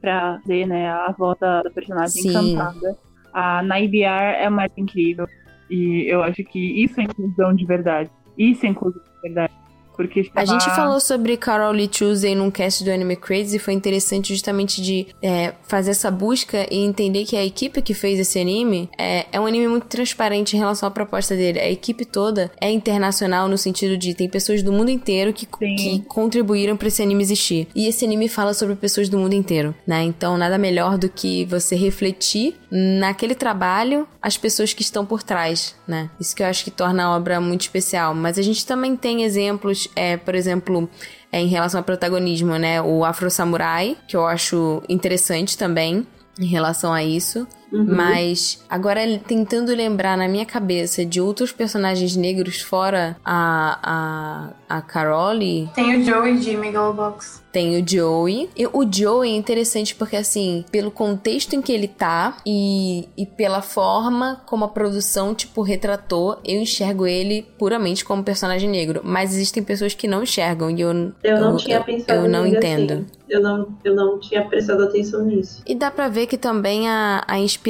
pra ver, né, a volta da personagem Sim. cantada. A Naibiar é mais incrível. E eu acho que isso é inclusão de verdade. Isso é inclusão de verdade. Porque A gente falou sobre Carol Lee Tuesday num cast do Anime Crazy e foi interessante justamente de é, fazer essa busca e entender que a equipe que fez esse anime é, é um anime muito transparente em relação à proposta dele. A equipe toda é internacional no sentido de tem pessoas do mundo inteiro que, que contribuíram para esse anime existir. E esse anime fala sobre pessoas do mundo inteiro, né? Então nada melhor do que você refletir naquele trabalho as pessoas que estão por trás, né? Isso que eu acho que torna a obra muito especial. Mas a gente também tem exemplos é, por exemplo, é, em relação ao protagonismo, né? O Afro Samurai, que eu acho interessante também em relação a isso. Uhum. Mas agora tentando lembrar na minha cabeça de outros personagens negros fora a, a, a Carole. Tem o Joey de Megalobox. Tem o Joey. E o Joey é interessante porque, assim, pelo contexto em que ele tá e, e pela forma como a produção, tipo, retratou, eu enxergo ele puramente como personagem negro. Mas existem pessoas que não enxergam e eu, eu não eu, tinha pensado eu, eu não entendo. Assim. Eu não, eu não tinha prestado atenção nisso. E dá pra ver que também a, a inspiração,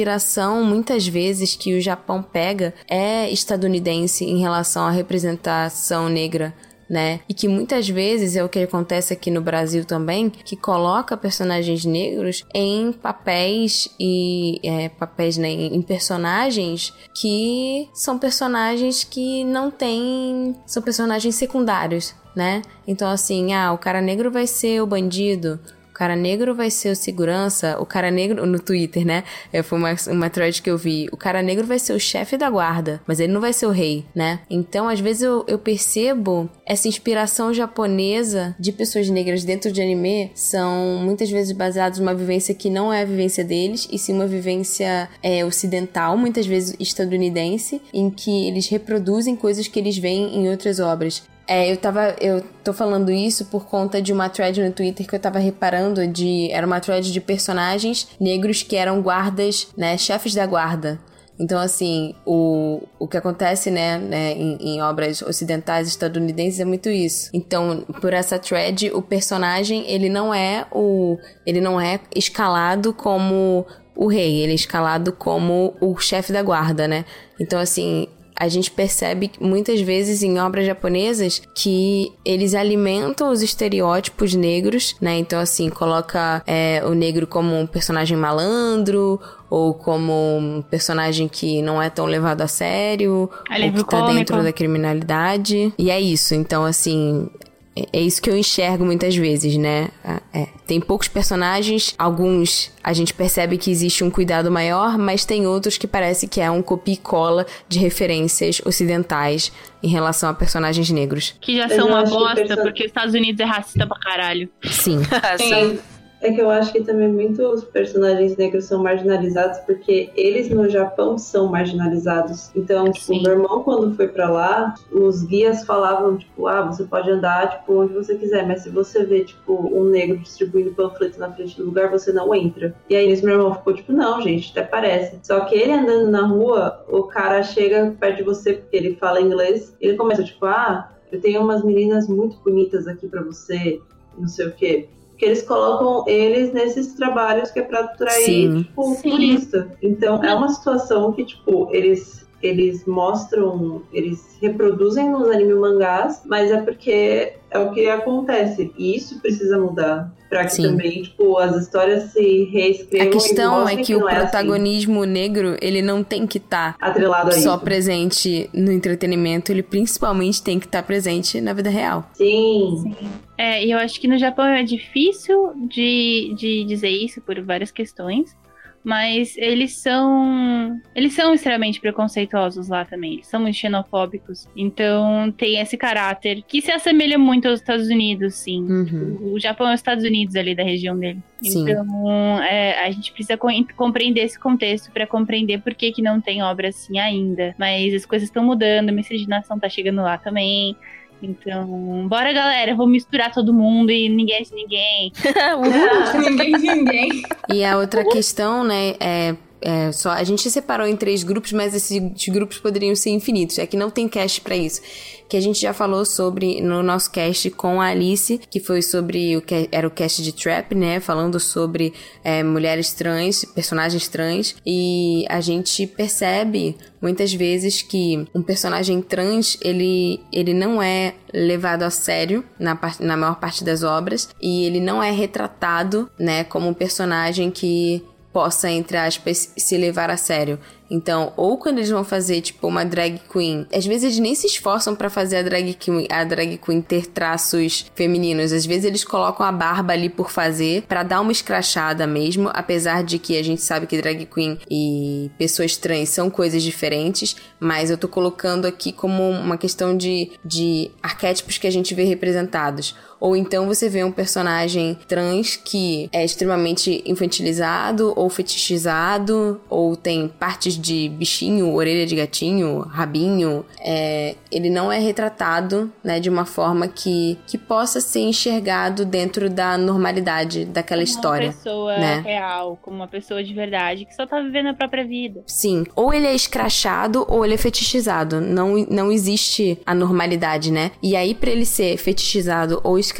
muitas vezes, que o Japão pega é estadunidense em relação à representação negra né? E que muitas vezes é o que acontece aqui no Brasil também, que coloca personagens negros em papéis e é, papéis, né, em personagens que são personagens que não têm, são personagens secundários, né? Então assim, ah, o cara negro vai ser o bandido, cara negro vai ser o segurança, o cara negro no Twitter, né? É, foi uma, uma thread que eu vi. O cara negro vai ser o chefe da guarda, mas ele não vai ser o rei, né? Então, às vezes eu, eu percebo essa inspiração japonesa de pessoas negras dentro de anime são muitas vezes baseados numa vivência que não é a vivência deles, e sim uma vivência é, ocidental, muitas vezes estadunidense, em que eles reproduzem coisas que eles veem em outras obras. É, eu tava. Eu tô falando isso por conta de uma thread no Twitter que eu tava reparando de. Era uma thread de personagens negros que eram guardas, né? Chefes da guarda. Então, assim, o, o que acontece, né, né em, em, obras ocidentais estadunidenses é muito isso. Então, por essa thread, o personagem, ele não é o... Ele não é escalado como o rei, ele é escalado como o chefe da guarda, né? Então, assim, a gente percebe muitas vezes em obras japonesas que eles alimentam os estereótipos negros, né? Então, assim, coloca é, o negro como um personagem malandro ou como um personagem que não é tão levado a sério, ou que tá cômico. dentro da criminalidade. E é isso. Então, assim, é, isso que eu enxergo muitas vezes, né? É, tem poucos personagens, alguns a gente percebe que existe um cuidado maior, mas tem outros que parece que é um copia e cola de referências ocidentais em relação a personagens negros. Que já são uma bosta, porque os Estados Unidos é racista pra caralho. Sim. Sim. É que eu acho que também muitos personagens negros são marginalizados porque eles no Japão são marginalizados. Então, tipo, meu irmão quando foi para lá, os guias falavam tipo, ah, você pode andar tipo onde você quiser, mas se você vê tipo um negro distribuindo panfletos na frente do lugar, você não entra. E aí esse meu irmão ficou tipo, não, gente, até parece. Só que ele andando na rua, o cara chega perto de você porque ele fala inglês, ele começa tipo, ah, eu tenho umas meninas muito bonitas aqui para você, não sei o quê que eles colocam eles nesses trabalhos que é para atrair Sim. tipo, Sim. turista. Então é uma situação que tipo eles eles mostram, eles reproduzem nos anime mangás, mas é porque é o que acontece. E isso precisa mudar. Pra que Sim. também, tipo, as histórias se reescrevam. A questão é que, que o é assim. protagonismo assim. negro, ele não tem que estar tá atrelado a só isso. presente no entretenimento, ele principalmente tem que estar tá presente na vida real. Sim. Sim. É, e eu acho que no Japão é difícil de, de dizer isso por várias questões. Mas eles são eles são extremamente preconceituosos lá também. Eles são muito xenofóbicos. Então tem esse caráter que se assemelha muito aos Estados Unidos, sim. Uhum. O Japão é os Estados Unidos ali da região dele. Sim. Então é, a gente precisa co compreender esse contexto para compreender por que, que não tem obra assim ainda. Mas as coisas estão mudando, a miscigenação tá chegando lá também. Então, bora galera, vou misturar todo mundo e ninguém é de ninguém. ninguém de ninguém. E a outra questão, né, é é, só a gente separou em três grupos, mas esses grupos poderiam ser infinitos. É que não tem cast para isso. Que a gente já falou sobre no nosso cast com a Alice, que foi sobre o que era o cast de Trap, né? Falando sobre é, mulheres trans, personagens trans. E a gente percebe muitas vezes que um personagem trans ele, ele não é levado a sério na, na maior parte das obras e ele não é retratado, né, como um personagem que possa, entre aspas, se levar a sério. Então, ou quando eles vão fazer, tipo, uma drag queen, às vezes eles nem se esforçam para fazer a drag, queen, a drag queen ter traços femininos. Às vezes eles colocam a barba ali por fazer, para dar uma escrachada mesmo, apesar de que a gente sabe que drag queen e pessoas trans são coisas diferentes, mas eu tô colocando aqui como uma questão de, de arquétipos que a gente vê representados. Ou então você vê um personagem trans que é extremamente infantilizado ou fetichizado, ou tem partes de bichinho, orelha de gatinho, rabinho, é, ele não é retratado né, de uma forma que, que possa ser enxergado dentro da normalidade daquela como história. Como uma pessoa né? real, como uma pessoa de verdade, que só tá vivendo a própria vida. Sim. Ou ele é escrachado ou ele é fetichizado. Não, não existe a normalidade, né? E aí, para ele ser fetichizado ou escrachado,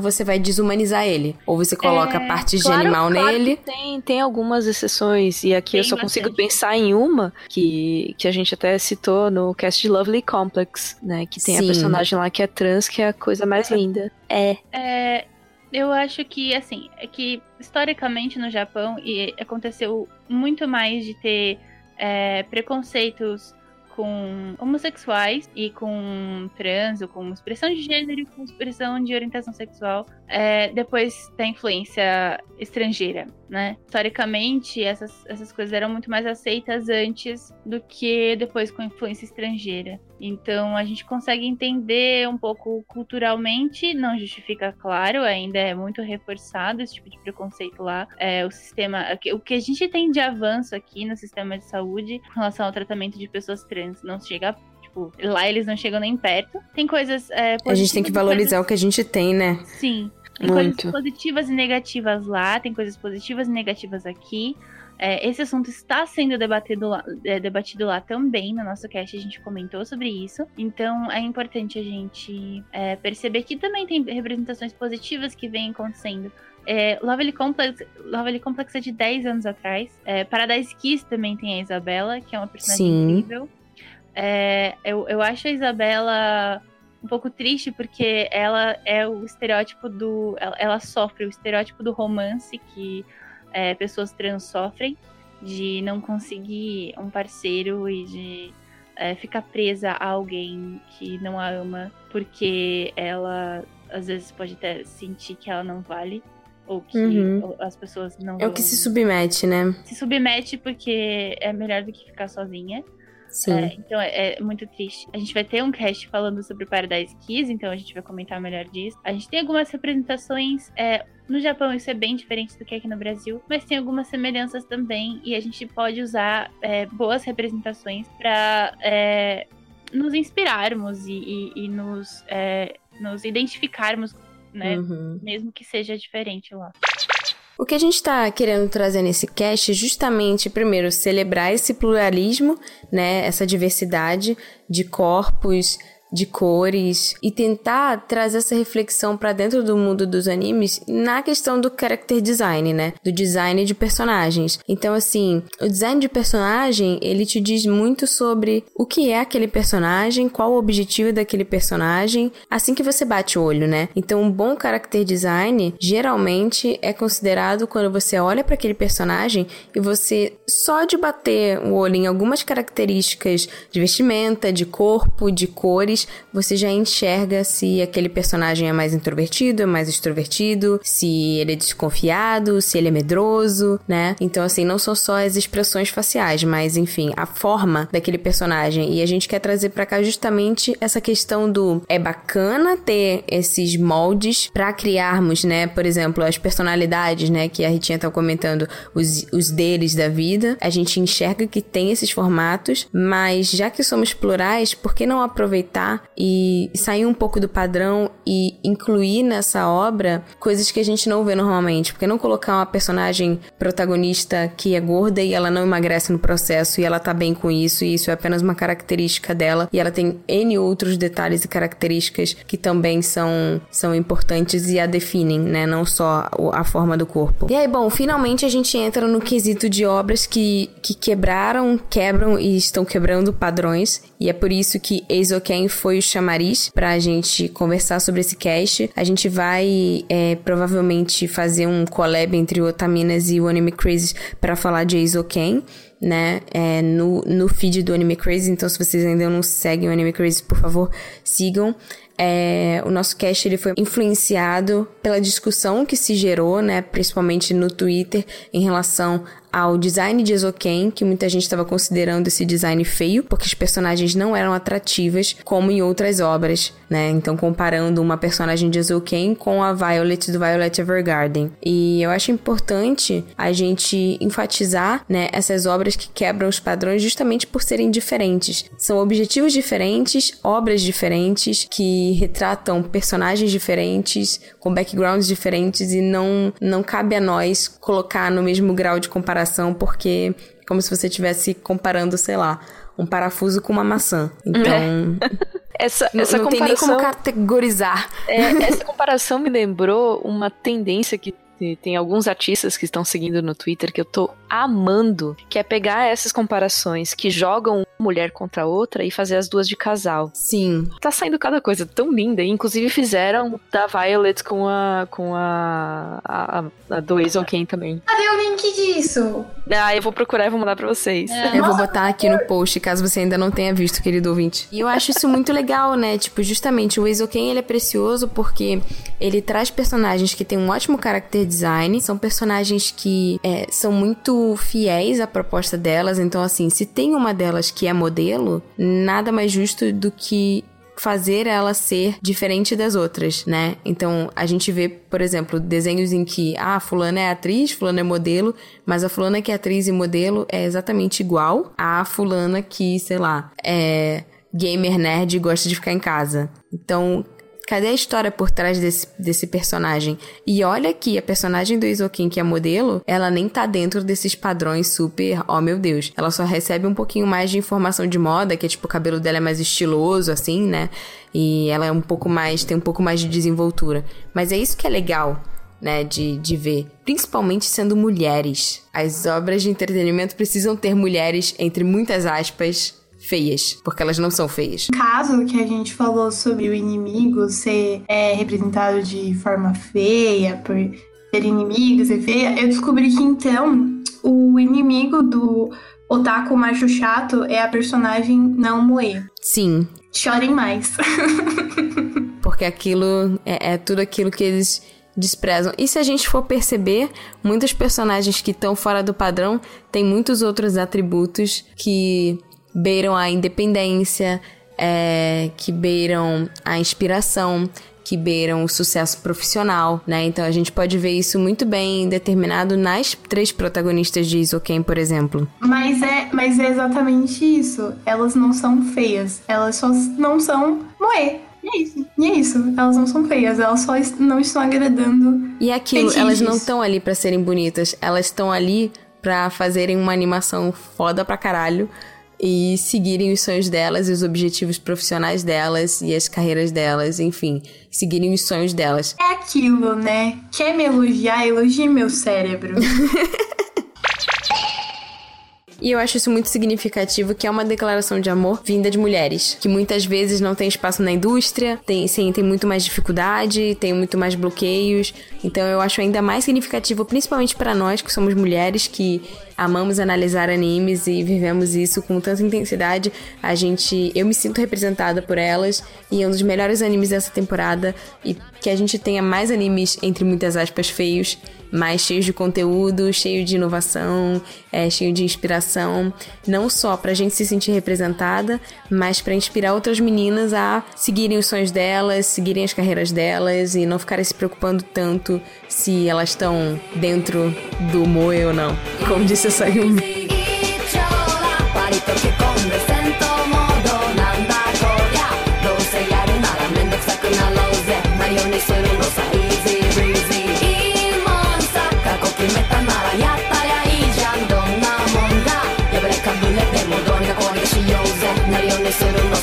você vai desumanizar ele. Ou você coloca é, partes claro, de animal claro nele. tem, tem algumas exceções. E aqui tem eu só bastante. consigo pensar em uma que, que a gente até citou no cast de Lovely Complex, né? Que tem Sim. a personagem lá que é trans, que é a coisa mais linda. É. É. Eu acho que, assim, é que historicamente no Japão e aconteceu muito mais de ter é, preconceitos com homossexuais e com trans, ou com expressão de gênero e com expressão de orientação sexual, é, depois da influência estrangeira, né? Historicamente, essas, essas coisas eram muito mais aceitas antes do que depois com influência estrangeira. Então a gente consegue entender um pouco culturalmente, não justifica, claro, ainda é muito reforçado esse tipo de preconceito lá. É, o sistema, o que a gente tem de avanço aqui no sistema de saúde com relação ao tratamento de pessoas trans não chega tipo, lá eles não chegam nem perto. Tem coisas. É, a gente tem que valorizar coisas... o que a gente tem, né? Sim. Tem Muito. coisas positivas e negativas lá, tem coisas positivas e negativas aqui. É, esse assunto está sendo debatido lá, é, debatido lá também no nosso cast, a gente comentou sobre isso. Então é importante a gente é, perceber que também tem representações positivas que vêm acontecendo. É, Lovely, Complex, Lovely Complex é de 10 anos atrás. É, Paradise Kiss também tem a Isabela, que é uma personagem Sim. incrível. É, eu, eu acho a Isabela um pouco triste porque ela é o estereótipo do. Ela, ela sofre o estereótipo do romance que é, pessoas trans sofrem de não conseguir um parceiro e de é, ficar presa a alguém que não a ama porque ela às vezes pode até sentir que ela não vale ou que uhum. as pessoas não é o que se submete né se submete porque é melhor do que ficar sozinha Sim. É, então é, é, muito triste. A gente vai ter um cast falando sobre Paradise Kiss, então a gente vai comentar melhor disso. A gente tem algumas representações. É, no Japão isso é bem diferente do que aqui no Brasil, mas tem algumas semelhanças também e a gente pode usar é, boas representações para é, nos inspirarmos e, e, e nos, é, nos identificarmos, né? Uhum. Mesmo que seja diferente lá. O que a gente está querendo trazer nesse cast é justamente, primeiro, celebrar esse pluralismo, né, essa diversidade de corpos, de cores e tentar trazer essa reflexão para dentro do mundo dos animes na questão do character design, né? Do design de personagens. Então, assim, o design de personagem, ele te diz muito sobre o que é aquele personagem, qual o objetivo daquele personagem, assim que você bate o olho, né? Então, um bom character design geralmente é considerado quando você olha para aquele personagem e você só de bater o olho em algumas características de vestimenta, de corpo, de cores você já enxerga se aquele personagem é mais introvertido, é mais extrovertido, se ele é desconfiado, se ele é medroso, né? Então, assim, não são só as expressões faciais, mas, enfim, a forma daquele personagem. E a gente quer trazer para cá justamente essa questão do é bacana ter esses moldes para criarmos, né? Por exemplo, as personalidades, né? Que a Ritinha tá comentando, os, os deles da vida. A gente enxerga que tem esses formatos, mas já que somos plurais, por que não aproveitar e sair um pouco do padrão e incluir nessa obra coisas que a gente não vê normalmente? Por que não colocar uma personagem protagonista que é gorda e ela não emagrece no processo e ela tá bem com isso e isso é apenas uma característica dela e ela tem N outros detalhes e características que também são, são importantes e a definem, né? Não só a forma do corpo. E aí, bom, finalmente a gente entra no quesito de obras que, que quebraram, quebram e estão quebrando padrões. E é por isso que Eizoken foi o chamariz pra gente conversar sobre esse cast. A gente vai é, provavelmente fazer um collab entre o Otaminas e o Anime Crazy para falar de Eizoken né, é, no, no feed do Anime Crazy. Então, se vocês ainda não seguem o Anime Crazy, por favor, sigam. É, o nosso cast ele foi influenciado pela discussão que se gerou, né, principalmente no Twitter, em relação ao design de Ezoken, que muita gente estava considerando esse design feio, porque as personagens não eram atrativas como em outras obras, né? Então, comparando uma personagem de Ezoken com a Violet do Violet Evergarden. E eu acho importante a gente enfatizar, né, essas obras que quebram os padrões justamente por serem diferentes. São objetivos diferentes, obras diferentes, que retratam personagens diferentes, com backgrounds diferentes, e não, não cabe a nós colocar no mesmo grau de comparação comparação porque como se você estivesse comparando, sei lá, um parafuso com uma maçã. Então, é. essa, essa não, não comparação, tem nem como categorizar. É, essa comparação me lembrou uma tendência que tem alguns artistas que estão seguindo no Twitter que eu tô amando, que é pegar essas comparações que jogam mulher contra outra e fazer as duas de casal. Sim. Tá saindo cada coisa tão linda. Inclusive fizeram da Violet com a com a a, a do Ken também. Cadê o link disso? Ah, eu vou procurar e vou mandar pra vocês. É, eu vou botar aqui no post, caso você ainda não tenha visto, querido ouvinte. E eu acho isso muito legal, né? Tipo, justamente, o Ken, ele é precioso porque ele traz personagens que têm um ótimo character design, são personagens que é, são muito fiéis à proposta delas. Então, assim, se tem uma delas que é modelo, nada mais justo do que fazer ela ser diferente das outras, né? Então, a gente vê, por exemplo, desenhos em que, ah, fulana é atriz, fulana é modelo, mas a fulana que é atriz e modelo é exatamente igual à fulana que, sei lá, é gamer nerd e gosta de ficar em casa. Então, Cadê a história por trás desse, desse personagem? E olha que a personagem do Isokin, que é modelo, ela nem tá dentro desses padrões super, oh meu Deus. Ela só recebe um pouquinho mais de informação de moda, que é tipo, o cabelo dela é mais estiloso, assim, né? E ela é um pouco mais, tem um pouco mais de desenvoltura. Mas é isso que é legal. Né, de, de ver, principalmente sendo mulheres. As obras de entretenimento precisam ter mulheres, entre muitas aspas, feias, porque elas não são feias. Caso que a gente falou sobre o inimigo ser é, representado de forma feia, por ser inimigo, ser feia, eu descobri que então o inimigo do otaku macho chato é a personagem não moe. Sim. Chorem mais. porque aquilo é, é tudo aquilo que eles desprezam. E se a gente for perceber, muitos personagens que estão fora do padrão têm muitos outros atributos que beiram a independência, é, que beiram a inspiração, que beiram o sucesso profissional, né? Então a gente pode ver isso muito bem determinado nas três protagonistas de Isoken, por exemplo. Mas é, mas é exatamente isso. Elas não são feias, elas só não são moe. E é isso. E é isso. Elas não são feias, elas só não estão agradando. E é aquilo, elas não estão ali para serem bonitas, elas estão ali para fazerem uma animação foda pra caralho e seguirem os sonhos delas e os objetivos profissionais delas e as carreiras delas, enfim, seguirem os sonhos delas. É aquilo, né? Quer me elogiar? Elogie meu cérebro. E eu acho isso muito significativo, que é uma declaração de amor vinda de mulheres, que muitas vezes não tem espaço na indústria, tem, sim, tem muito mais dificuldade, tem muito mais bloqueios. Então eu acho ainda mais significativo, principalmente para nós que somos mulheres, que amamos analisar animes e vivemos isso com tanta intensidade. A gente, eu me sinto representada por elas e é um dos melhores animes dessa temporada e que a gente tenha mais animes entre muitas aspas feios, mais cheios de conteúdo, cheio de inovação, é, cheio de inspiração, não só pra gente se sentir representada, mas para inspirar outras meninas a seguirem os sonhos delas, seguirem as carreiras delas e não ficarem se preocupando tanto se elas estão dentro do moe ou não. Como disse essa Sayumi. listen to